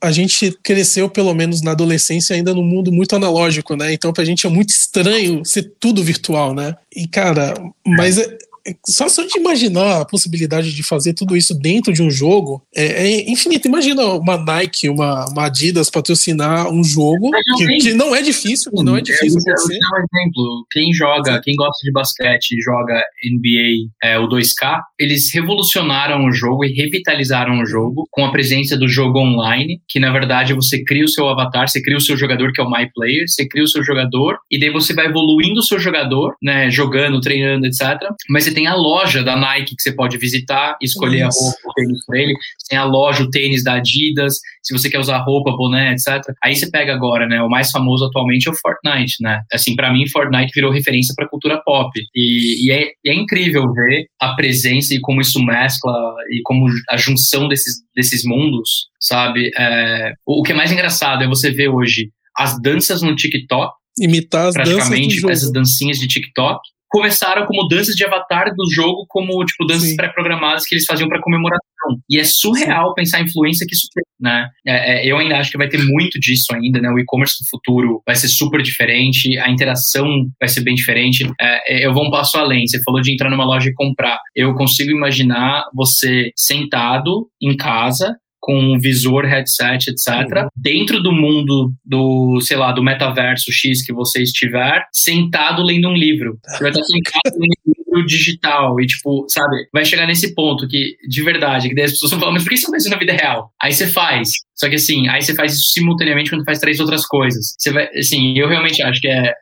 A gente cresceu, pelo menos na adolescência, ainda num mundo muito analógico, né? Então, pra gente é muito estranho ser tudo virtual, né? E, cara, mas. É só, só de imaginar a possibilidade de fazer tudo isso dentro de um jogo é, é infinito. Imagina uma Nike, uma, uma Adidas patrocinar um jogo que, que, não é difícil, não é difícil. Eu, um exemplo. Quem joga, quem gosta de basquete e joga NBA, é, o 2K, eles revolucionaram o jogo e revitalizaram o jogo com a presença do jogo online, que na verdade você cria o seu avatar, você cria o seu jogador, que é o My Player, você cria o seu jogador, e daí você vai evoluindo o seu jogador, né, jogando, treinando, etc. Mas você tem a loja da Nike que você pode visitar, escolher Isso. a roupa, o tênis para ele. Você tem a loja, o tênis da Adidas, se você quer usar roupa, boné, etc. Aí você pega agora, né? O mais famoso atualmente é o Fortnite, né? Assim, para mim, Fortnite virou referência para cultura pop. E, e, é, é, incrível ver a presença e como isso mescla e como a junção desses, desses mundos, sabe? É, o, que é mais engraçado é você ver hoje as danças no TikTok, imitar as praticamente essas dancinhas de TikTok começaram como danças de avatar do jogo, como tipo danças pré-programadas que eles faziam para comemoração. E é surreal Sim. pensar a influência que isso tem, né? É, é, eu ainda acho que vai ter muito disso ainda, né? O e-commerce do futuro vai ser super diferente, a interação vai ser bem diferente. É, é eu vou um passo além. Você falou de entrar numa loja e comprar. Eu consigo imaginar você sentado em casa com um visor, headset, etc. Uhum. Dentro do mundo do, sei lá, do metaverso X que você estiver, sentado lendo um livro. Você vai estar sentado lendo um livro digital e, tipo, sabe, vai chegar nesse ponto que, de verdade, que daí as pessoas vão falar, mas por que você não faz isso na vida real? Aí você faz. Só que assim, aí você faz isso simultaneamente quando faz três outras coisas. Você vai, assim, eu realmente acho que é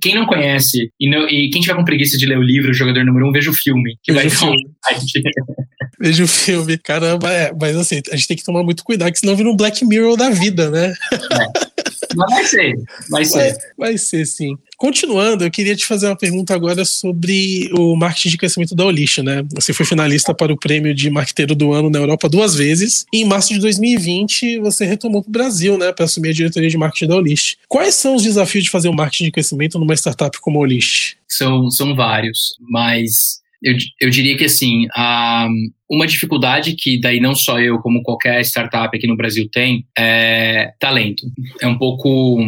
quem não conhece e, não, e, quem tiver com preguiça de ler o livro, o jogador número um, veja o filme. Que vai filme. veja o filme. Caramba, é. Mas assim, a gente tem que tomar muito cuidado, que senão vira um Black Mirror da vida, né? É. Mas vai ser, vai ser. Vai, vai ser, sim. Continuando, eu queria te fazer uma pergunta agora sobre o marketing de crescimento da Olish, né? Você foi finalista para o prêmio de marqueteiro do ano na Europa duas vezes. E em março de 2020, você retomou para o Brasil, né? Para assumir a diretoria de marketing da Olish. Quais são os desafios de fazer o marketing de crescimento numa startup como a Olish? São, são vários, mas eu, eu diria que assim, a, uma dificuldade que daí não só eu, como qualquer startup aqui no Brasil tem, é talento. É um pouco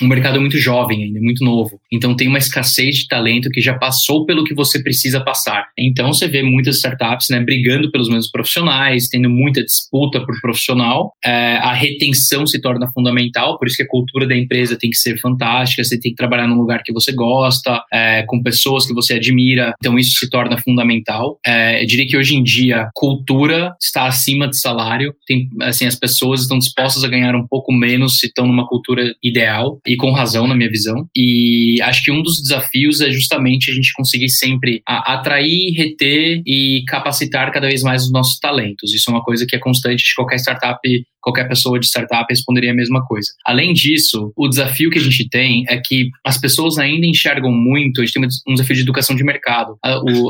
um mercado muito jovem ainda, muito novo. Então tem uma escassez de talento que já passou pelo que você precisa passar. Então você vê muitas startups né, brigando pelos mesmos profissionais, tendo muita disputa por profissional. É, a retenção se torna fundamental, por isso que a cultura da empresa tem que ser fantástica, você tem que trabalhar num lugar que você gosta, é, com pessoas que você admira. Então isso se torna fundamental. É, eu diria que hoje em dia cultura está acima de salário. Tem, assim, as pessoas estão dispostas a ganhar um pouco menos se estão numa cultura ideal e com razão na minha visão. E acho que um dos desafios é justamente a gente conseguir sempre atrair, reter e capacitar cada vez mais os nossos talentos. Isso é uma coisa que é constante de qualquer startup qualquer pessoa de startup responderia a mesma coisa. Além disso, o desafio que a gente tem é que as pessoas ainda enxergam muito, a gente tem um desafio de educação de mercado.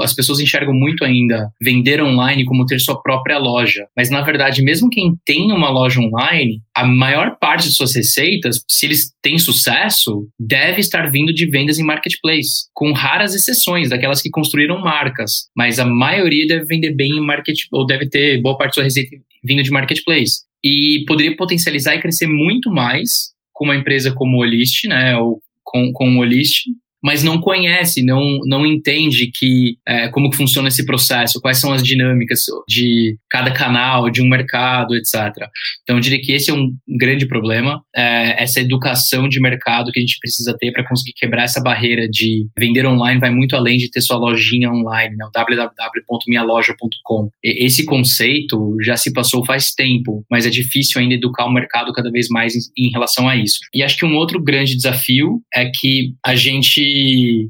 As pessoas enxergam muito ainda vender online como ter sua própria loja. Mas, na verdade, mesmo quem tem uma loja online, a maior parte de suas receitas, se eles têm sucesso, deve estar vindo de vendas em marketplace, com raras exceções, daquelas que construíram marcas. Mas a maioria deve vender bem em market, ou deve ter boa parte da sua receita vindo de marketplace e poderia potencializar e crescer muito mais com uma empresa como o Olist, né, ou com, com o Olist, mas não conhece, não, não entende que é, como que funciona esse processo, quais são as dinâmicas de cada canal, de um mercado, etc. Então, eu diria que esse é um grande problema, é, essa educação de mercado que a gente precisa ter para conseguir quebrar essa barreira de vender online vai muito além de ter sua lojinha online, né, www.minhaloja.com. Esse conceito já se passou faz tempo, mas é difícil ainda educar o mercado cada vez mais em, em relação a isso. E acho que um outro grande desafio é que a gente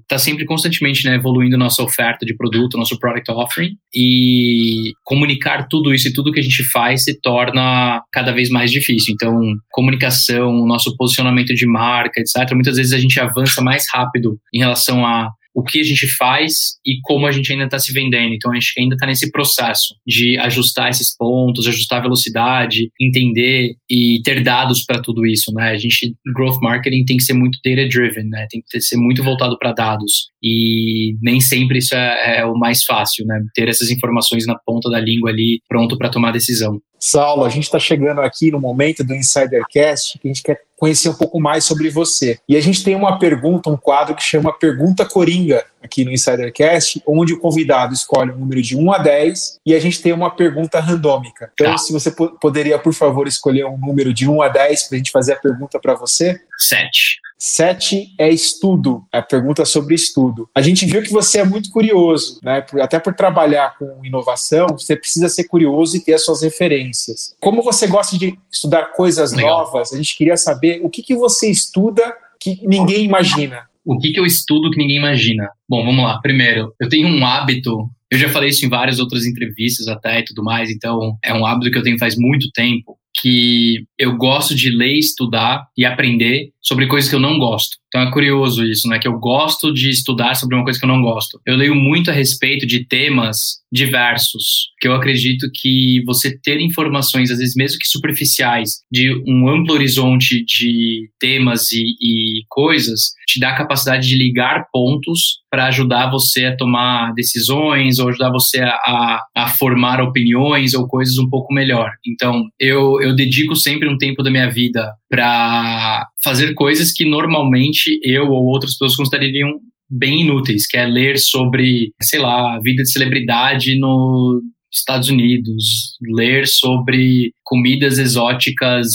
está sempre constantemente né, evoluindo nossa oferta de produto, nosso product offering, e comunicar tudo isso e tudo que a gente faz se torna cada vez mais difícil. Então, comunicação, nosso posicionamento de marca, etc. Muitas vezes a gente avança mais rápido em relação a o que a gente faz e como a gente ainda está se vendendo. Então a gente ainda está nesse processo de ajustar esses pontos, ajustar a velocidade, entender e ter dados para tudo isso, né? A gente growth marketing tem que ser muito data driven, né? Tem que ser muito voltado para dados e nem sempre isso é, é, o mais fácil, né? Ter essas informações na ponta da língua ali, pronto para tomar decisão. Saulo, a gente está chegando aqui no momento do Insidercast que a gente quer conhecer um pouco mais sobre você. E a gente tem uma pergunta, um quadro que chama Pergunta Coringa aqui no Insidercast, onde o convidado escolhe um número de 1 a 10 e a gente tem uma pergunta randômica. Então, tá. se você poderia, por favor, escolher um número de 1 a 10 para a gente fazer a pergunta para você. 7. Sete é estudo, é a pergunta sobre estudo. A gente viu que você é muito curioso, né? Até por trabalhar com inovação, você precisa ser curioso e ter as suas referências. Como você gosta de estudar coisas Legal. novas, a gente queria saber o que, que você estuda que ninguém imagina. O que, que eu estudo que ninguém imagina? Bom, vamos lá. Primeiro, eu tenho um hábito eu já falei isso em várias outras entrevistas até e tudo mais, então é um hábito que eu tenho faz muito tempo, que eu gosto de ler, estudar e aprender sobre coisas que eu não gosto. Então é curioso isso, né? Que eu gosto de estudar sobre uma coisa que eu não gosto. Eu leio muito a respeito de temas diversos, que eu acredito que você ter informações, às vezes mesmo que superficiais, de um amplo horizonte de temas e, e coisas, te dá a capacidade de ligar pontos para ajudar você a tomar decisões ou ajudar você a, a, formar opiniões ou coisas um pouco melhor. Então, eu, eu dedico sempre um tempo da minha vida para fazer coisas que normalmente eu ou outras pessoas considerariam bem inúteis, que é ler sobre, sei lá, vida de celebridade no Estados Unidos, ler sobre comidas exóticas,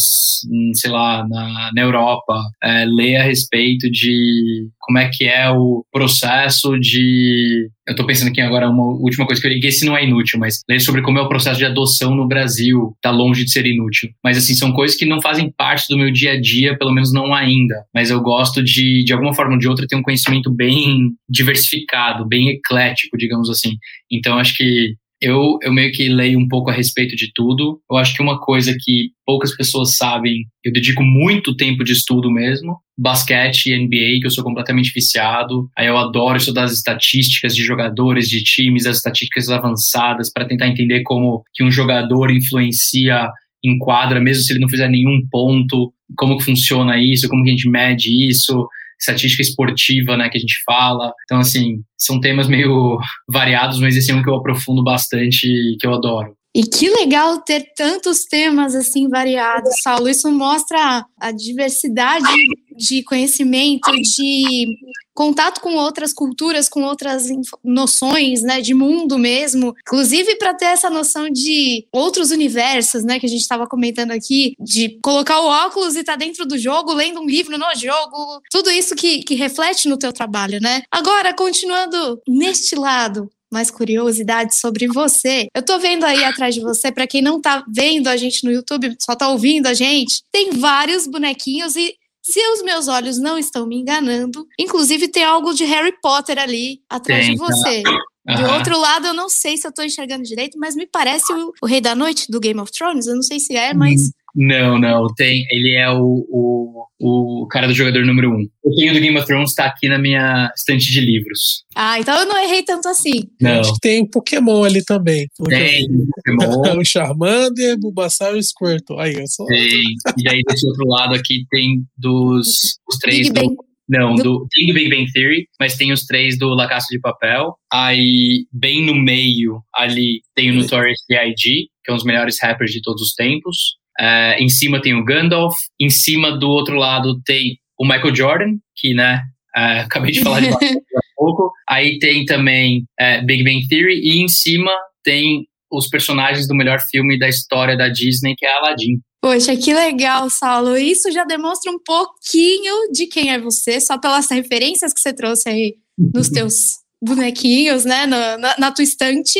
hum, sei lá, na, na Europa, é, ler a respeito de como é que é o processo de. Eu estou pensando aqui agora uma última coisa que eu li, que esse não é inútil, mas ler sobre como é o processo de adoção no Brasil, tá longe de ser inútil. Mas assim, são coisas que não fazem parte do meu dia a dia, pelo menos não ainda. Mas eu gosto de, de alguma forma ou de outra, ter um conhecimento bem diversificado, bem eclético, digamos assim. Então acho que eu, eu meio que leio um pouco a respeito de tudo. Eu acho que uma coisa que poucas pessoas sabem, eu dedico muito tempo de estudo mesmo. Basquete e NBA, que eu sou completamente viciado. Aí eu adoro estudar as estatísticas de jogadores, de times, as estatísticas avançadas, para tentar entender como que um jogador influencia em quadra, mesmo se ele não fizer nenhum ponto, como que funciona isso, como que a gente mede isso, estatística esportiva, né, que a gente fala. Então, assim, são temas meio variados, mas esse é um que eu aprofundo bastante e que eu adoro. E que legal ter tantos temas assim variados, Saulo. Isso mostra a diversidade de conhecimento, de contato com outras culturas, com outras noções, né, de mundo mesmo, inclusive para ter essa noção de outros universos, né, que a gente estava comentando aqui, de colocar o óculos e estar tá dentro do jogo, lendo um livro no jogo, tudo isso que, que reflete no teu trabalho, né? Agora, continuando neste lado, mais curiosidades sobre você. Eu tô vendo aí atrás de você, para quem não tá vendo a gente no YouTube, só tá ouvindo a gente, tem vários bonequinhos e se os meus olhos não estão me enganando, inclusive tem algo de Harry Potter ali atrás tem, de você. Tá. Do outro lado, eu não sei se eu tô enxergando direito, mas me parece o, o, Rei da Noite do Game of Thrones. Eu não sei se é, mas. Não, não, tem. Ele é o, o, o cara do jogador número um. O tenho do Game of Thrones tá aqui na minha estante de livros. Ah, então eu não errei tanto assim. Não. Tem Pokémon ali também. Tem Pokémon. o Charmander, Bulbasaur e Squirtle. Aí, eu sou... Tem. E aí, desse outro lado aqui, tem dos os três Big do... Não, do, tem do Big Bang Theory, mas tem os três do La Casa de Papel. Aí, bem no meio, ali, tem o Notorious B.I.G., que é um dos melhores rappers de todos os tempos. Uh, em cima tem o Gandalf. Em cima do outro lado tem o Michael Jordan, que, né, uh, acabei de falar de um pouco. Aí tem também uh, Big Bang Theory. E em cima tem os personagens do melhor filme da história da Disney, que é Aladdin. Poxa, que legal, Saulo. Isso já demonstra um pouquinho de quem é você, só pelas referências que você trouxe aí nos teus bonequinhos, né, na, na, na tua estante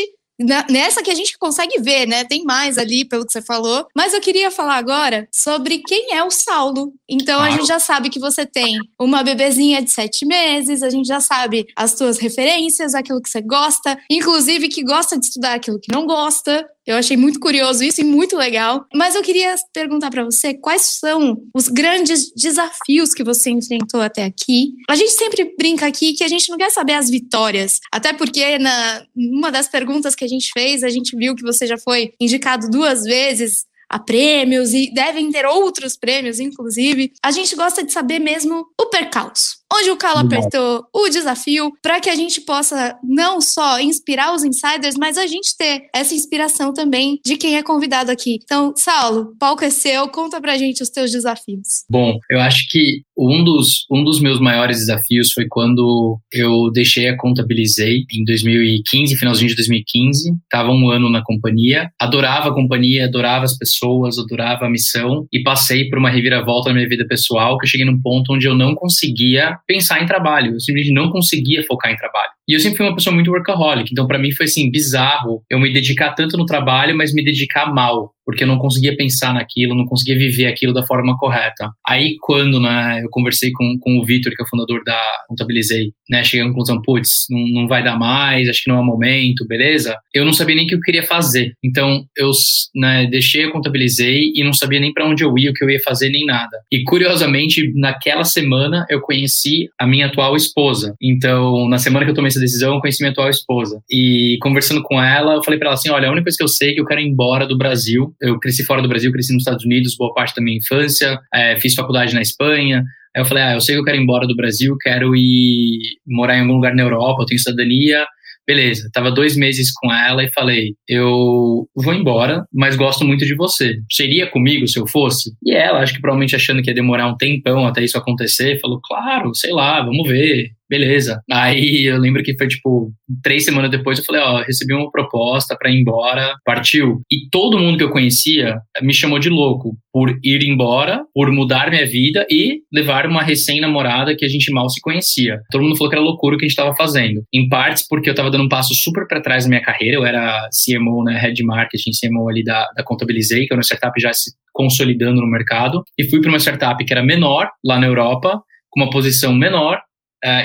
nessa que a gente consegue ver, né? Tem mais ali, pelo que você falou. Mas eu queria falar agora sobre quem é o Saulo. Então claro. a gente já sabe que você tem uma bebezinha de sete meses, a gente já sabe as tuas referências, aquilo que você gosta, inclusive que gosta de estudar aquilo que não gosta. Eu achei muito curioso isso e muito legal. Mas eu queria perguntar para você quais são os grandes desafios que você enfrentou até aqui. A gente sempre brinca aqui que a gente não quer saber as vitórias, até porque na uma das perguntas que a gente fez, a gente viu que você já foi indicado duas vezes a prêmios e devem ter outros prêmios, inclusive. A gente gosta de saber mesmo o percalço. Onde o calo apertou o desafio para que a gente possa não só inspirar os insiders, mas a gente ter essa inspiração também de quem é convidado aqui. Então, Saulo, o palco é seu, conta pra gente os teus desafios. Bom, eu acho que um dos, um dos meus maiores desafios foi quando eu deixei a Contabilizei em 2015, finalzinho de 2015. Tava um ano na companhia, adorava a companhia, adorava as pessoas, adorava a missão e passei por uma reviravolta na minha vida pessoal que eu cheguei num ponto onde eu não conseguia pensar em trabalho, eu simplesmente não conseguia focar em trabalho. E eu sempre fui uma pessoa muito workaholic, então para mim foi assim bizarro eu me dedicar tanto no trabalho, mas me dedicar mal, porque eu não conseguia pensar naquilo, não conseguia viver aquilo da forma correta. Aí quando né, eu conversei com, com o Vitor, que é o fundador da Contabilizei, né, cheguei à conclusão, putz, não, não vai dar mais, acho que não é o momento, beleza? Eu não sabia nem o que eu queria fazer. Então eu né, deixei a Contabilizei e não sabia nem para onde eu ia, o que eu ia fazer, nem nada. E curiosamente, naquela semana eu conheci a minha atual esposa. Então, na semana que eu tomei essa decisão, conheci minha atual esposa. E conversando com ela, eu falei para ela assim: olha, a única coisa que eu sei é que eu quero ir embora do Brasil. Eu cresci fora do Brasil, cresci nos Estados Unidos, boa parte da minha infância, é, fiz faculdade na Espanha. Aí eu falei: ah, eu sei que eu quero ir embora do Brasil, quero ir morar em algum lugar na Europa, eu tenho cidadania Beleza, tava dois meses com ela e falei: eu vou embora, mas gosto muito de você. Seria comigo se eu fosse? E ela, acho que provavelmente achando que ia demorar um tempão até isso acontecer, falou: claro, sei lá, vamos ver beleza. Aí eu lembro que foi tipo três semanas depois eu falei, ó, recebi uma proposta para ir embora, partiu. E todo mundo que eu conhecia me chamou de louco por ir embora, por mudar minha vida e levar uma recém-namorada que a gente mal se conhecia. Todo mundo falou que era loucura o que a gente estava fazendo. Em partes porque eu estava dando um passo super para trás na minha carreira, eu era CMO, né, Head Marketing, CMO ali da, da Contabilizei, que era uma startup já se consolidando no mercado, e fui para uma startup que era menor lá na Europa, com uma posição menor,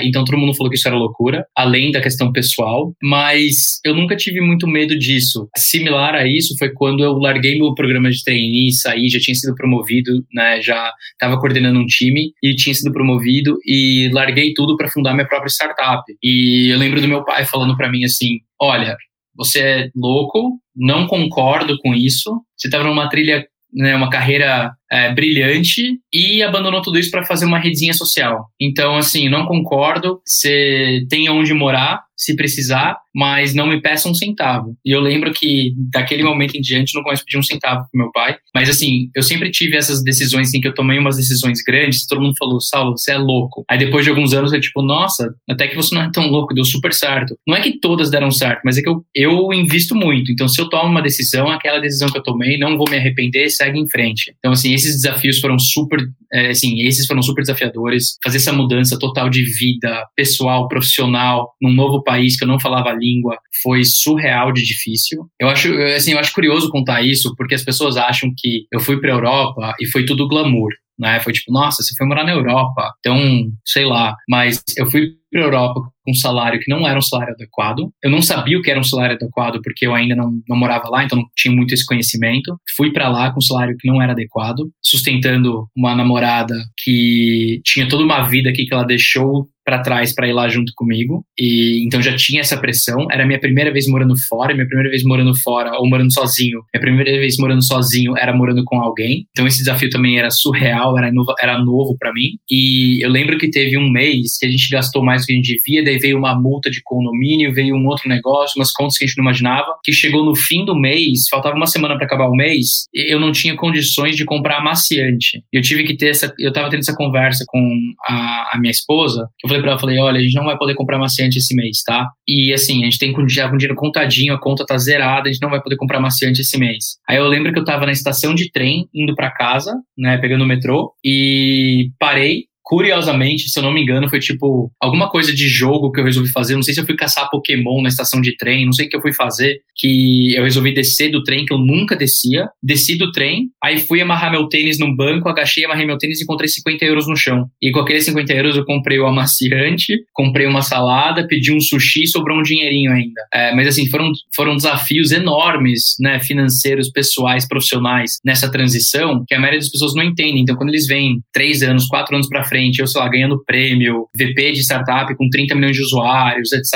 então todo mundo falou que isso era loucura, além da questão pessoal, mas eu nunca tive muito medo disso. Similar a isso foi quando eu larguei meu programa de trainee, saí, já tinha sido promovido, né, já estava coordenando um time e tinha sido promovido e larguei tudo para fundar minha própria startup. E eu lembro do meu pai falando para mim assim: "Olha, você é louco, não concordo com isso. Você estava numa trilha né, uma carreira é, brilhante e abandonou tudo isso para fazer uma redinha social. Então, assim, não concordo. Você tem onde morar, se precisar, mas não me peça um centavo. E eu lembro que daquele momento em diante não começo a pedir um centavo pro meu pai. Mas assim, eu sempre tive essas decisões em que eu tomei umas decisões grandes, todo mundo falou, Saulo, você é louco. Aí depois de alguns anos eu tipo, nossa, até que você não é tão louco, deu super certo. Não é que todas deram certo, mas é que eu, eu invisto muito. Então se eu tomo uma decisão, aquela decisão que eu tomei, não vou me arrepender, segue em frente. Então assim, esses desafios foram super, é, assim, esses foram super desafiadores. Fazer essa mudança total de vida, pessoal, profissional, num novo país que eu não falava a língua, foi surreal de difícil. Eu acho, assim, eu acho curioso contar isso, porque as pessoas acham que eu fui para Europa e foi tudo glamour. Né? Foi tipo, nossa, você foi morar na Europa, então, sei lá. Mas eu fui para a Europa com um salário que não era um salário adequado. Eu não sabia o que era um salário adequado porque eu ainda não, não morava lá, então não tinha muito esse conhecimento. Fui para lá com um salário que não era adequado, sustentando uma namorada que tinha toda uma vida aqui que ela deixou para trás para ir lá junto comigo. E então já tinha essa pressão. Era minha primeira vez morando fora, minha primeira vez morando fora ou morando sozinho. Minha primeira vez morando sozinho era morando com alguém. Então esse desafio também era surreal, era novo, era novo para mim. E eu lembro que teve um mês que a gente gastou mais do que a gente devia, daí veio uma multa de condomínio, veio um outro negócio, umas contas que a gente não imaginava, que chegou no fim do mês, faltava uma semana para acabar o mês, eu não tinha condições de comprar amaciante. Eu tive que ter essa, eu tava tendo essa conversa com a, a minha esposa, eu falei para ela, falei, olha, a gente não vai poder comprar amaciante esse mês, tá? E assim, a gente tem já com dinheiro contadinho, a conta tá zerada, a gente não vai poder comprar amaciante esse mês. Aí eu lembro que eu tava na estação de trem, indo para casa, né, pegando o metrô, e parei, curiosamente, se eu não me engano, foi tipo alguma coisa de jogo que eu resolvi fazer. Não sei se eu fui caçar Pokémon na estação de trem, não sei o que eu fui fazer. Que eu resolvi descer do trem, que eu nunca descia. Desci do trem, aí fui amarrar meu tênis num banco, agachei, amarrei meu tênis e encontrei 50 euros no chão. E com aqueles 50 euros eu comprei o amaciante, comprei uma salada, pedi um sushi e sobrou um dinheirinho ainda. É, mas assim, foram, foram desafios enormes, né, financeiros, pessoais, profissionais nessa transição que a maioria das pessoas não entendem. Então, quando eles vêm três anos, quatro anos para frente, frente, eu, sei lá, ganhando prêmio, VP de startup com 30 milhões de usuários, etc.,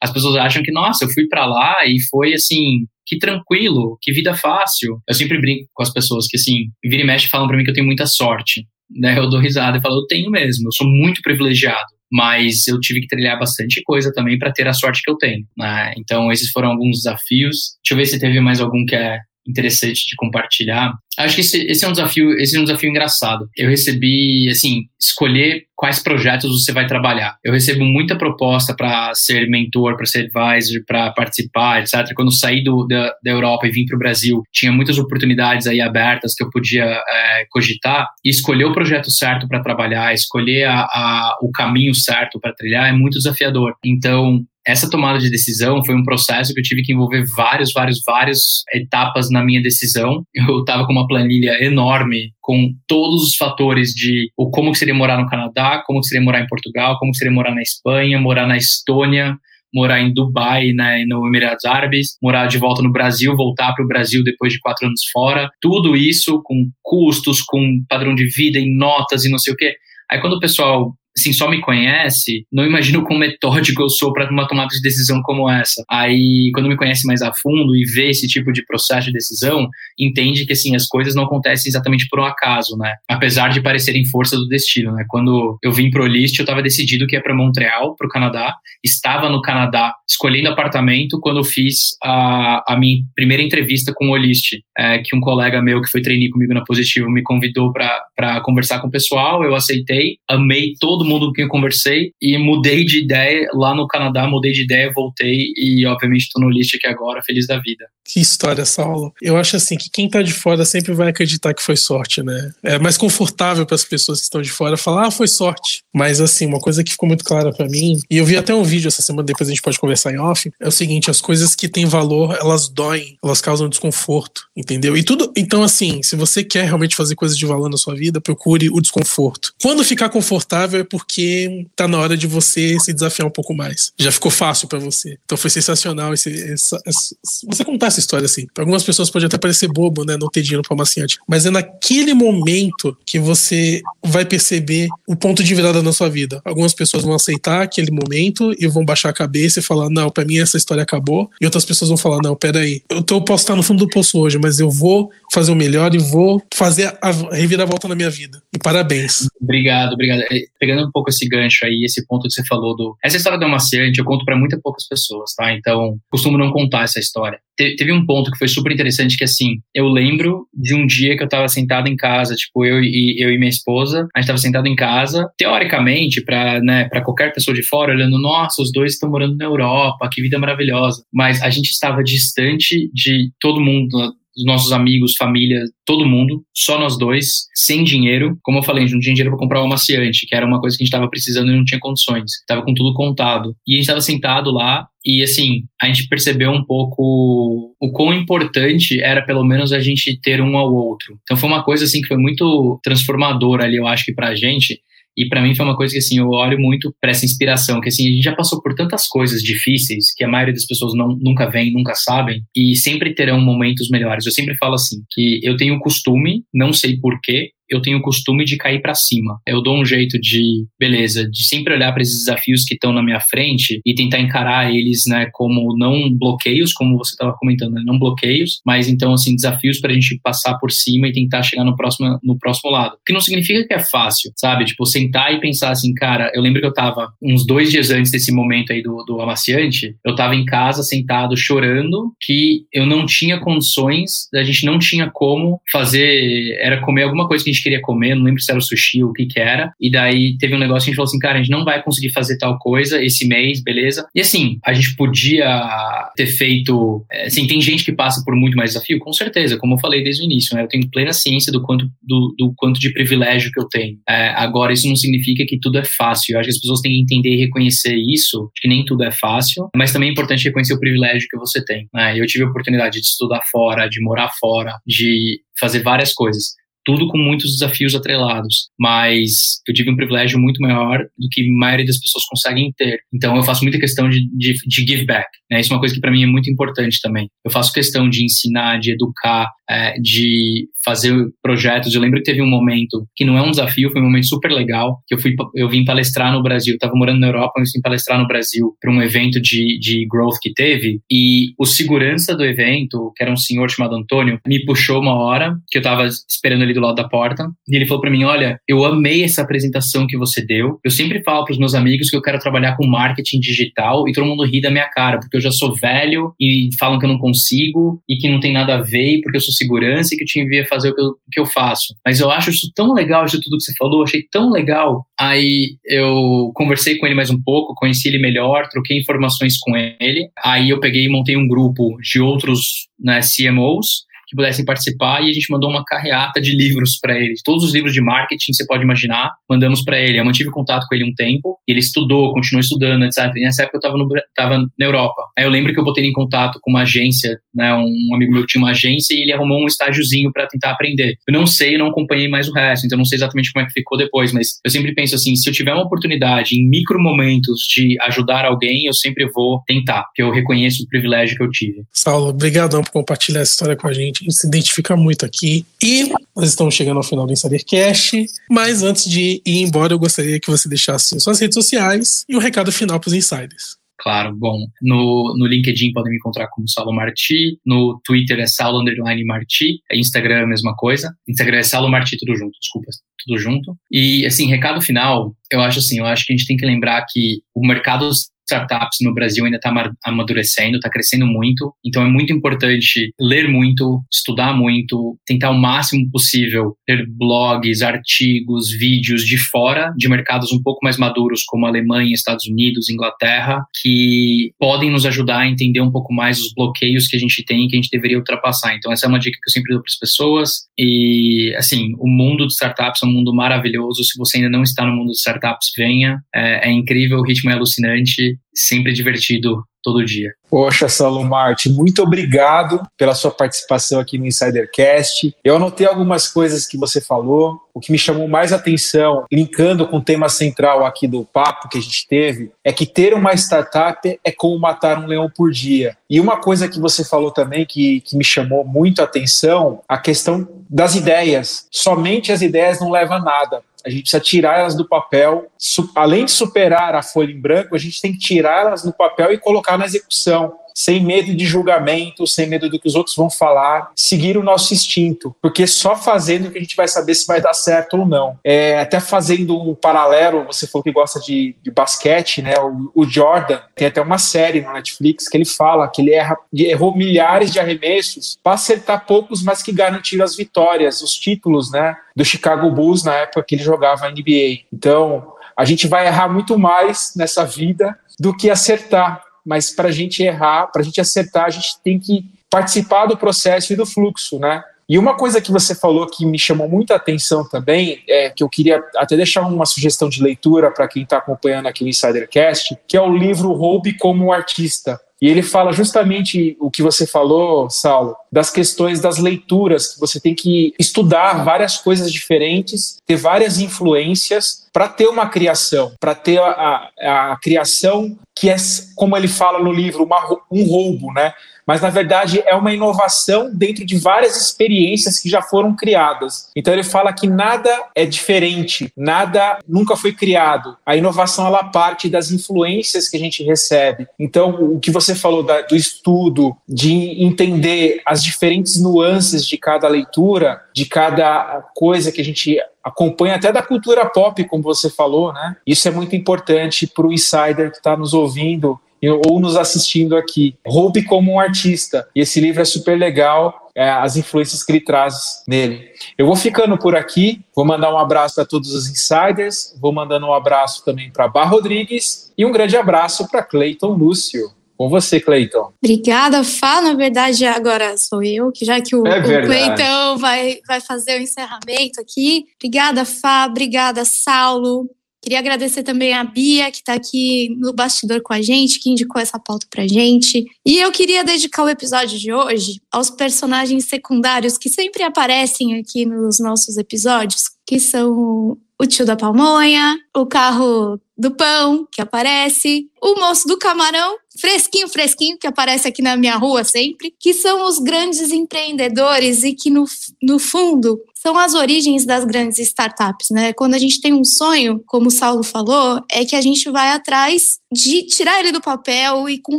as pessoas acham que, nossa, eu fui para lá e foi assim, que tranquilo, que vida fácil. Eu sempre brinco com as pessoas que, assim, vira e mexe falam para mim que eu tenho muita sorte. Né? Eu dou risada e falo, eu tenho mesmo, eu sou muito privilegiado. Mas eu tive que trilhar bastante coisa também para ter a sorte que eu tenho. Né? Então, esses foram alguns desafios. Deixa eu ver se teve mais algum que é interessante de compartilhar. Acho que esse, esse, é um desafio, esse é um desafio engraçado. Eu recebi, assim, escolher quais projetos você vai trabalhar. Eu recebo muita proposta para ser mentor, para ser advisor, para participar, etc. Quando saí do, da, da Europa e vim para o Brasil, tinha muitas oportunidades aí abertas que eu podia é, cogitar. E escolher o projeto certo para trabalhar, escolher a, a, o caminho certo para trilhar é muito desafiador. Então, essa tomada de decisão foi um processo que eu tive que envolver vários, vários, várias etapas na minha decisão. Eu estava com uma planilha enorme com todos os fatores de o como seria morar no Canadá, como seria morar em Portugal, como seria morar na Espanha, morar na Estônia, morar em Dubai, né, no Emirados Árabes, morar de volta no Brasil, voltar para o Brasil depois de quatro anos fora. Tudo isso com custos, com padrão de vida, em notas e não sei o quê. Aí quando o pessoal assim, só me conhece, não imagino quão metódico eu sou para uma tomada de decisão como essa. Aí, quando me conhece mais a fundo e vê esse tipo de processo de decisão, entende que, assim, as coisas não acontecem exatamente por um acaso, né? Apesar de parecerem força do destino, né? Quando eu vim pro List, eu estava decidido que ia para Montreal, para o Canadá. Estava no Canadá escolhendo apartamento quando eu fiz a, a minha primeira entrevista com o List, é, que um colega meu que foi trainee comigo na Positivo me convidou para conversar com o pessoal, eu aceitei, amei todo mundo com quem eu conversei e mudei de ideia lá no Canadá, mudei de ideia, voltei e obviamente estou no list aqui agora, feliz da vida. Que história, Saulo. Eu acho assim que quem tá de fora sempre vai acreditar que foi sorte, né? É mais confortável para as pessoas que estão de fora falar, ah, foi sorte. Mas assim, uma coisa que ficou muito clara para mim, e eu vi até um vídeo essa semana, depois a gente pode conversar em off, é o seguinte, as coisas que têm valor, elas doem, elas causam desconforto, entendeu? E tudo, então assim, se você quer realmente fazer coisas de valor na sua vida, procure o desconforto. Quando ficar confortável é porque porque tá na hora de você se desafiar um pouco mais. Já ficou fácil para você. Então foi sensacional esse, essa, essa, você contar essa história assim. Pra algumas pessoas pode até parecer bobo, né? Não ter dinheiro pra amaciante. Mas é naquele momento que você vai perceber o ponto de virada na sua vida. Algumas pessoas vão aceitar aquele momento e vão baixar a cabeça e falar: não, pra mim essa história acabou. E outras pessoas vão falar: não, peraí, eu, tô, eu posso estar no fundo do poço hoje, mas eu vou fazer o melhor e vou fazer a reviravolta na minha vida. E parabéns. Obrigado, obrigado. É, pegando um pouco esse gancho aí, esse ponto que você falou do. Essa história do amaciante eu conto para muitas poucas pessoas, tá? Então, costumo não contar essa história. Te, teve um ponto que foi super interessante que, assim, eu lembro de um dia que eu tava sentado em casa, tipo, eu e, eu e minha esposa, a gente tava sentado em casa, teoricamente, para né, pra qualquer pessoa de fora, olhando, nossa, os dois estão morando na Europa, que vida maravilhosa. Mas a gente estava distante de todo mundo dos nossos amigos, família, todo mundo, só nós dois, sem dinheiro. Como eu falei, a gente não tinha dinheiro para comprar um amaciante, que era uma coisa que a gente estava precisando e não tinha condições. Tava com tudo contado. E a gente estava sentado lá e assim, a gente percebeu um pouco o quão importante era pelo menos a gente ter um ao outro. Então foi uma coisa assim que foi muito transformadora ali, eu acho que pra gente, e para mim foi uma coisa que assim, eu olho muito para essa inspiração, que assim, a gente já passou por tantas coisas difíceis que a maioria das pessoas não, nunca vem, nunca sabem, e sempre terão momentos melhores. Eu sempre falo assim, que eu tenho o costume, não sei porquê, eu tenho o costume de cair para cima. Eu dou um jeito de, beleza, de sempre olhar para esses desafios que estão na minha frente e tentar encarar eles, né, como não bloqueios, como você estava comentando, né, não bloqueios, mas então assim desafios para a gente passar por cima e tentar chegar no próximo no próximo lado. Que não significa que é fácil, sabe? Tipo sentar e pensar assim, cara, eu lembro que eu tava uns dois dias antes desse momento aí do, do amaciante, eu tava em casa sentado chorando que eu não tinha condições, a gente não tinha como fazer, era comer alguma coisa que a gente gente queria comer, não lembro se era o sushi ou o que que era. E daí teve um negócio que a gente falou assim, cara, a gente não vai conseguir fazer tal coisa esse mês, beleza? E assim, a gente podia ter feito. Eh, assim, tem gente que passa por muito mais desafio, com certeza, como eu falei desde o início, né? Eu tenho plena ciência do quanto, do, do quanto de privilégio que eu tenho. É, agora, isso não significa que tudo é fácil. Eu acho que as pessoas têm que entender e reconhecer isso, que nem tudo é fácil, mas também é importante reconhecer o privilégio que você tem. Né? Eu tive a oportunidade de estudar fora, de morar fora, de fazer várias coisas tudo com muitos desafios atrelados, mas eu tive um privilégio muito maior do que a maioria das pessoas conseguem ter. Então eu faço muita questão de, de, de give back, né? Isso é uma coisa que para mim é muito importante também. Eu faço questão de ensinar, de educar, é, de fazer projetos. Eu lembro que teve um momento que não é um desafio, foi um momento super legal, que eu fui eu vim palestrar no Brasil, eu tava morando na Europa, mas vim palestrar no Brasil para um evento de, de growth que teve, e o segurança do evento, que era um senhor chamado Antônio, me puxou uma hora, que eu tava esperando ali do lado da porta, e ele falou para mim: Olha, eu amei essa apresentação que você deu. Eu sempre falo para os meus amigos que eu quero trabalhar com marketing digital e todo mundo ri da minha cara, porque eu já sou velho e falam que eu não consigo e que não tem nada a ver, porque eu sou segurança e que eu te envia fazer o que eu, que eu faço. Mas eu acho isso tão legal de tudo que você falou, achei tão legal. Aí eu conversei com ele mais um pouco, conheci ele melhor, troquei informações com ele. Aí eu peguei e montei um grupo de outros né, CMOs que pudessem participar e a gente mandou uma carreata de livros para ele. Todos os livros de marketing você pode imaginar, mandamos para ele. Eu mantive contato com ele um tempo, ele estudou, continuou estudando, etc. E nessa época eu estava na Europa. Aí eu lembro que eu botei ele em contato com uma agência, né, um amigo meu tinha uma agência e ele arrumou um estágiozinho para tentar aprender. Eu não sei, eu não acompanhei mais o resto, então não sei exatamente como é que ficou depois, mas eu sempre penso assim, se eu tiver uma oportunidade em micro momentos de ajudar alguém, eu sempre vou tentar, porque eu reconheço o privilégio que eu tive. Saulo, obrigadão por compartilhar essa história com a gente gente se identifica muito aqui. E nós estamos chegando ao final do Insidercast, mas antes de ir embora, eu gostaria que você deixasse suas redes sociais e um recado final para os insiders. Claro, bom, no, no LinkedIn podem me encontrar como Saulo Marti, no Twitter é Saulo Underline Marti, Instagram é a mesma coisa, Instagram é Saulo Marti, tudo junto, desculpa, tudo junto. E, assim, recado final, eu acho assim, eu acho que a gente tem que lembrar que o mercado startups no Brasil ainda está amadurecendo, está crescendo muito. Então é muito importante ler muito, estudar muito, tentar o máximo possível ler blogs, artigos, vídeos de fora, de mercados um pouco mais maduros, como Alemanha, Estados Unidos, Inglaterra, que podem nos ajudar a entender um pouco mais os bloqueios que a gente tem e que a gente deveria ultrapassar. Então essa é uma dica que eu sempre dou para as pessoas. E assim, o mundo de startups é um mundo maravilhoso. Se você ainda não está no mundo de startups, venha. É, é incrível, o ritmo é alucinante sempre divertido todo dia. Poxa, Saulo Marte, muito obrigado pela sua participação aqui no Insidercast. Eu anotei algumas coisas que você falou. O que me chamou mais atenção, linkando com o tema central aqui do papo que a gente teve, é que ter uma startup é como matar um leão por dia. E uma coisa que você falou também que, que me chamou muito a atenção, a questão das ideias. Somente as ideias não levam a nada. A gente precisa tirar elas do papel. Além de superar a folha em branco, a gente tem que tirar elas do papel e colocar na execução sem medo de julgamento, sem medo do que os outros vão falar, seguir o nosso instinto, porque só fazendo que a gente vai saber se vai dar certo ou não. É, até fazendo um paralelo, você falou que gosta de, de basquete, né? O, o, Jordan tem até uma série no Netflix que ele fala que ele erra, errou milhares de arremessos para acertar poucos, mas que garantiram as vitórias, os títulos, né? Do Chicago Bulls na época que ele jogava NBA. Então, a gente vai errar muito mais nessa vida do que acertar mas para a gente errar, para a gente acertar, a gente tem que participar do processo e do fluxo, né? E uma coisa que você falou que me chamou muita atenção também, é que eu queria até deixar uma sugestão de leitura para quem está acompanhando aqui o Insidercast, que é o livro Roube como Artista. E ele fala justamente o que você falou, Saulo, das questões das leituras, que você tem que estudar várias coisas diferentes, ter várias influências para ter uma criação, para ter a, a, a, criação que é, como ele fala no livro, uma, um roubo, né? mas na verdade é uma inovação dentro de várias experiências que já foram criadas. Então ele fala que nada é diferente, nada nunca foi criado. A inovação ela parte das influências que a gente recebe. Então o que você falou da, do estudo, de entender as diferentes nuances de cada leitura, de cada coisa que a gente acompanha até da cultura pop, como você falou, né? Isso é muito importante para o insider que está nos ouvindo ou nos assistindo aqui. Roube como um artista. E esse livro é super legal, é, as influências que ele traz nele. Eu vou ficando por aqui, vou mandar um abraço para todos os insiders, vou mandando um abraço também para Bar Rodrigues e um grande abraço para Cleiton Lúcio. Com você, Cleiton. Obrigada, Fá. Na verdade, agora sou eu, que já que o, é o Cleiton vai, vai fazer o encerramento aqui. Obrigada, Fá. Obrigada, Saulo. Queria agradecer também a Bia, que está aqui no bastidor com a gente, que indicou essa pauta para gente. E eu queria dedicar o episódio de hoje aos personagens secundários que sempre aparecem aqui nos nossos episódios, que são o tio da pamonha, o carro do pão que aparece, o moço do camarão, fresquinho, fresquinho, que aparece aqui na minha rua sempre, que são os grandes empreendedores e que no, no fundo são as origens das grandes startups, né? Quando a gente tem um sonho, como o Saulo falou, é que a gente vai atrás de tirar ele do papel e com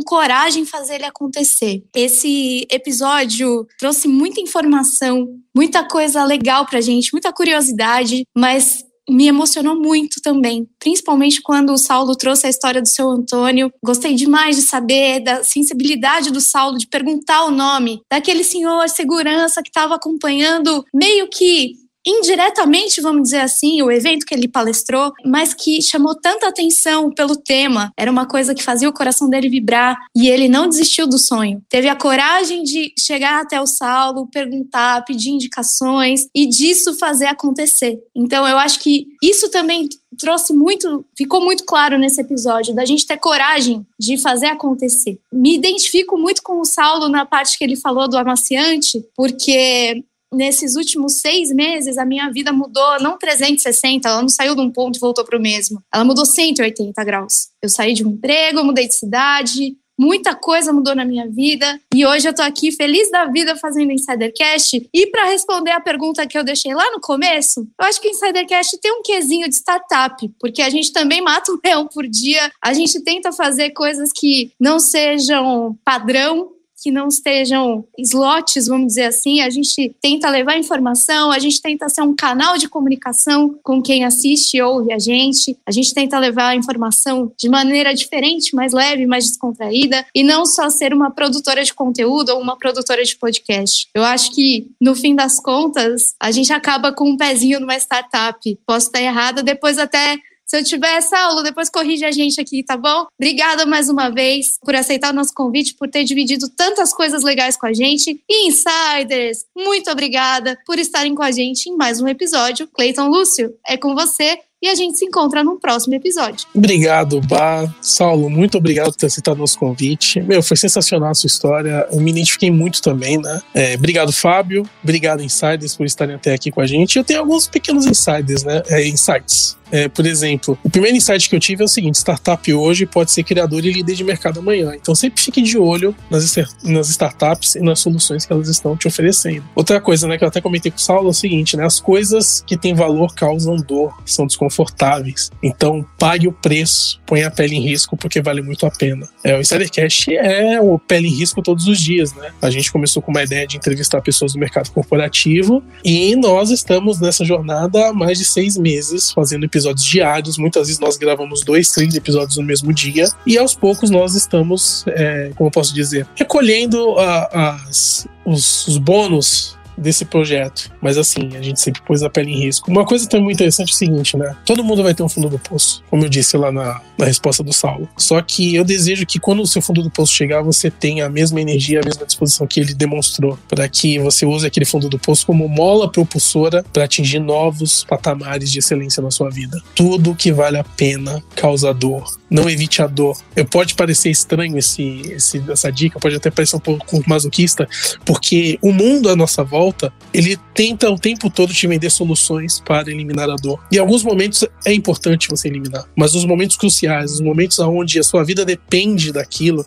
coragem fazer ele acontecer. Esse episódio trouxe muita informação, muita coisa legal pra gente, muita curiosidade, mas me emocionou muito também, principalmente quando o Saulo trouxe a história do seu Antônio. Gostei demais de saber da sensibilidade do Saulo de perguntar o nome daquele senhor segurança que estava acompanhando meio que indiretamente, vamos dizer assim, o evento que ele palestrou, mas que chamou tanta atenção pelo tema. Era uma coisa que fazia o coração dele vibrar e ele não desistiu do sonho. Teve a coragem de chegar até o Saulo, perguntar, pedir indicações e disso fazer acontecer. Então, eu acho que isso também trouxe muito, ficou muito claro nesse episódio, da gente ter coragem de fazer acontecer. Me identifico muito com o Saulo na parte que ele falou do amaciante, porque nesses últimos seis meses, a minha vida mudou não 360, ela não saiu de um ponto e voltou para o mesmo. Ela mudou 180 graus. Eu saí de um emprego, mudei de cidade, muita coisa mudou na minha vida e hoje eu tô aqui feliz da vida fazendo Insidercast. E para responder a pergunta que eu deixei lá no começo, eu acho que o Insidercast tem um quesinho de startup, porque a gente também mata um leão por dia, a gente tenta fazer coisas que não sejam padrão que não estejam slots, vamos dizer assim. A gente tenta levar informação, a gente tenta ser um canal de comunicação com quem assiste e ouve a gente. A gente tenta levar a informação de maneira diferente, mais leve, mais descontraída, e não só ser uma produtora de conteúdo ou uma produtora de podcast. Eu acho que, no fim das contas, a gente acaba com um pezinho numa startup. Posso estar errada, depois até se eu tiver, Saulo, depois corrige a gente aqui, tá bom? Obrigada mais uma vez por aceitar o nosso convite, por ter dividido tantas coisas legais com a gente. E insiders, muito obrigada por estarem com a gente em mais um episódio. Cleiton Lúcio, é com você e a gente se encontra num próximo episódio. Obrigado, Bá. Saulo, muito obrigado por ter aceitado nosso convite. Meu, foi sensacional a sua história. Eu me identifiquei muito também, né? É, obrigado, Fábio. Obrigado, Insiders, por estarem até aqui com a gente. Eu tenho alguns pequenos insiders, né? É, insights. É, por exemplo, o primeiro insight que eu tive é o seguinte: startup hoje pode ser criador e líder de mercado amanhã. Então sempre fique de olho nas, nas startups e nas soluções que elas estão te oferecendo. Outra coisa, né, que eu até comentei com o Saulo é o seguinte, né? As coisas que têm valor causam dor, são desconfortáveis. Então pague o preço, ponha a pele em risco, porque vale muito a pena. É, o Insidercast é o pele em risco todos os dias, né? A gente começou com uma ideia de entrevistar pessoas do mercado corporativo e nós estamos nessa jornada há mais de seis meses fazendo episódios diários. Muitas vezes nós gravamos dois, três episódios no mesmo dia. E aos poucos nós estamos, é, como eu posso dizer, recolhendo a, as, os, os bônus desse projeto. Mas assim, a gente sempre pôs a pele em risco. Uma coisa também muito interessante é o seguinte, né? Todo mundo vai ter um fundo do poço, como eu disse lá na, na resposta do Saulo. Só que eu desejo que quando o seu fundo do poço chegar, você tenha a mesma energia, a mesma disposição que ele demonstrou, para que você use aquele fundo do poço como mola propulsora para atingir novos patamares de excelência na sua vida. Tudo que vale a pena causa dor. Não evite a dor. Eu pode parecer estranho esse, esse, essa dica, pode até parecer um pouco masoquista, porque o mundo à nossa volta volta, ele tenta o tempo todo te vender soluções para eliminar a dor. Em alguns momentos é importante você eliminar, mas nos momentos cruciais, nos momentos onde a sua vida depende daquilo,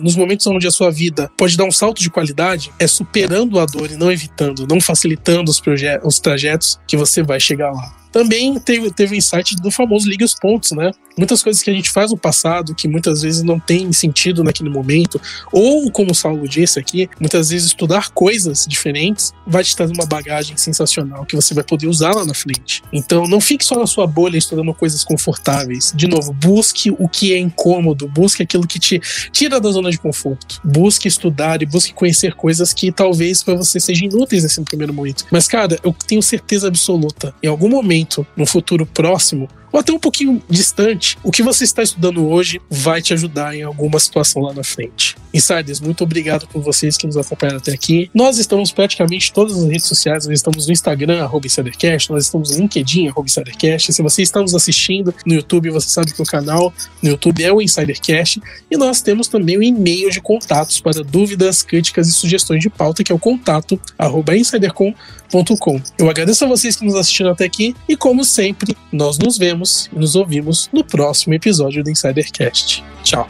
nos momentos onde a sua vida pode dar um salto de qualidade, é superando a dor e não evitando, não facilitando os, os trajetos que você vai chegar lá também teve, teve o insight do famoso liga os pontos, né? Muitas coisas que a gente faz no passado que muitas vezes não tem sentido naquele momento, ou como o Saulo disse aqui, muitas vezes estudar coisas diferentes vai te trazer uma bagagem sensacional que você vai poder usar lá na frente. Então não fique só na sua bolha estudando coisas confortáveis. De novo, busque o que é incômodo, busque aquilo que te tira da zona de conforto. Busque estudar e busque conhecer coisas que talvez para você sejam inúteis nesse primeiro momento. Mas cara, eu tenho certeza absoluta, em algum momento no futuro próximo, ou até um pouquinho distante, o que você está estudando hoje vai te ajudar em alguma situação lá na frente. Insiders, muito obrigado por vocês que nos acompanharam até aqui. Nós estamos praticamente em todas as redes sociais, nós estamos no Instagram, arroba Insidercast, nós estamos no LinkedIn, arroba Insidercast. Se você está nos assistindo no YouTube, você sabe que o canal no YouTube é o Insidercast. E nós temos também o e-mail de contatos para dúvidas, críticas e sugestões de pauta, que é o contato arroba insidercom.com. Eu agradeço a vocês que nos assistiram até aqui e, como sempre, nós nos vemos e nos ouvimos no próximo episódio do Insidercast. Tchau!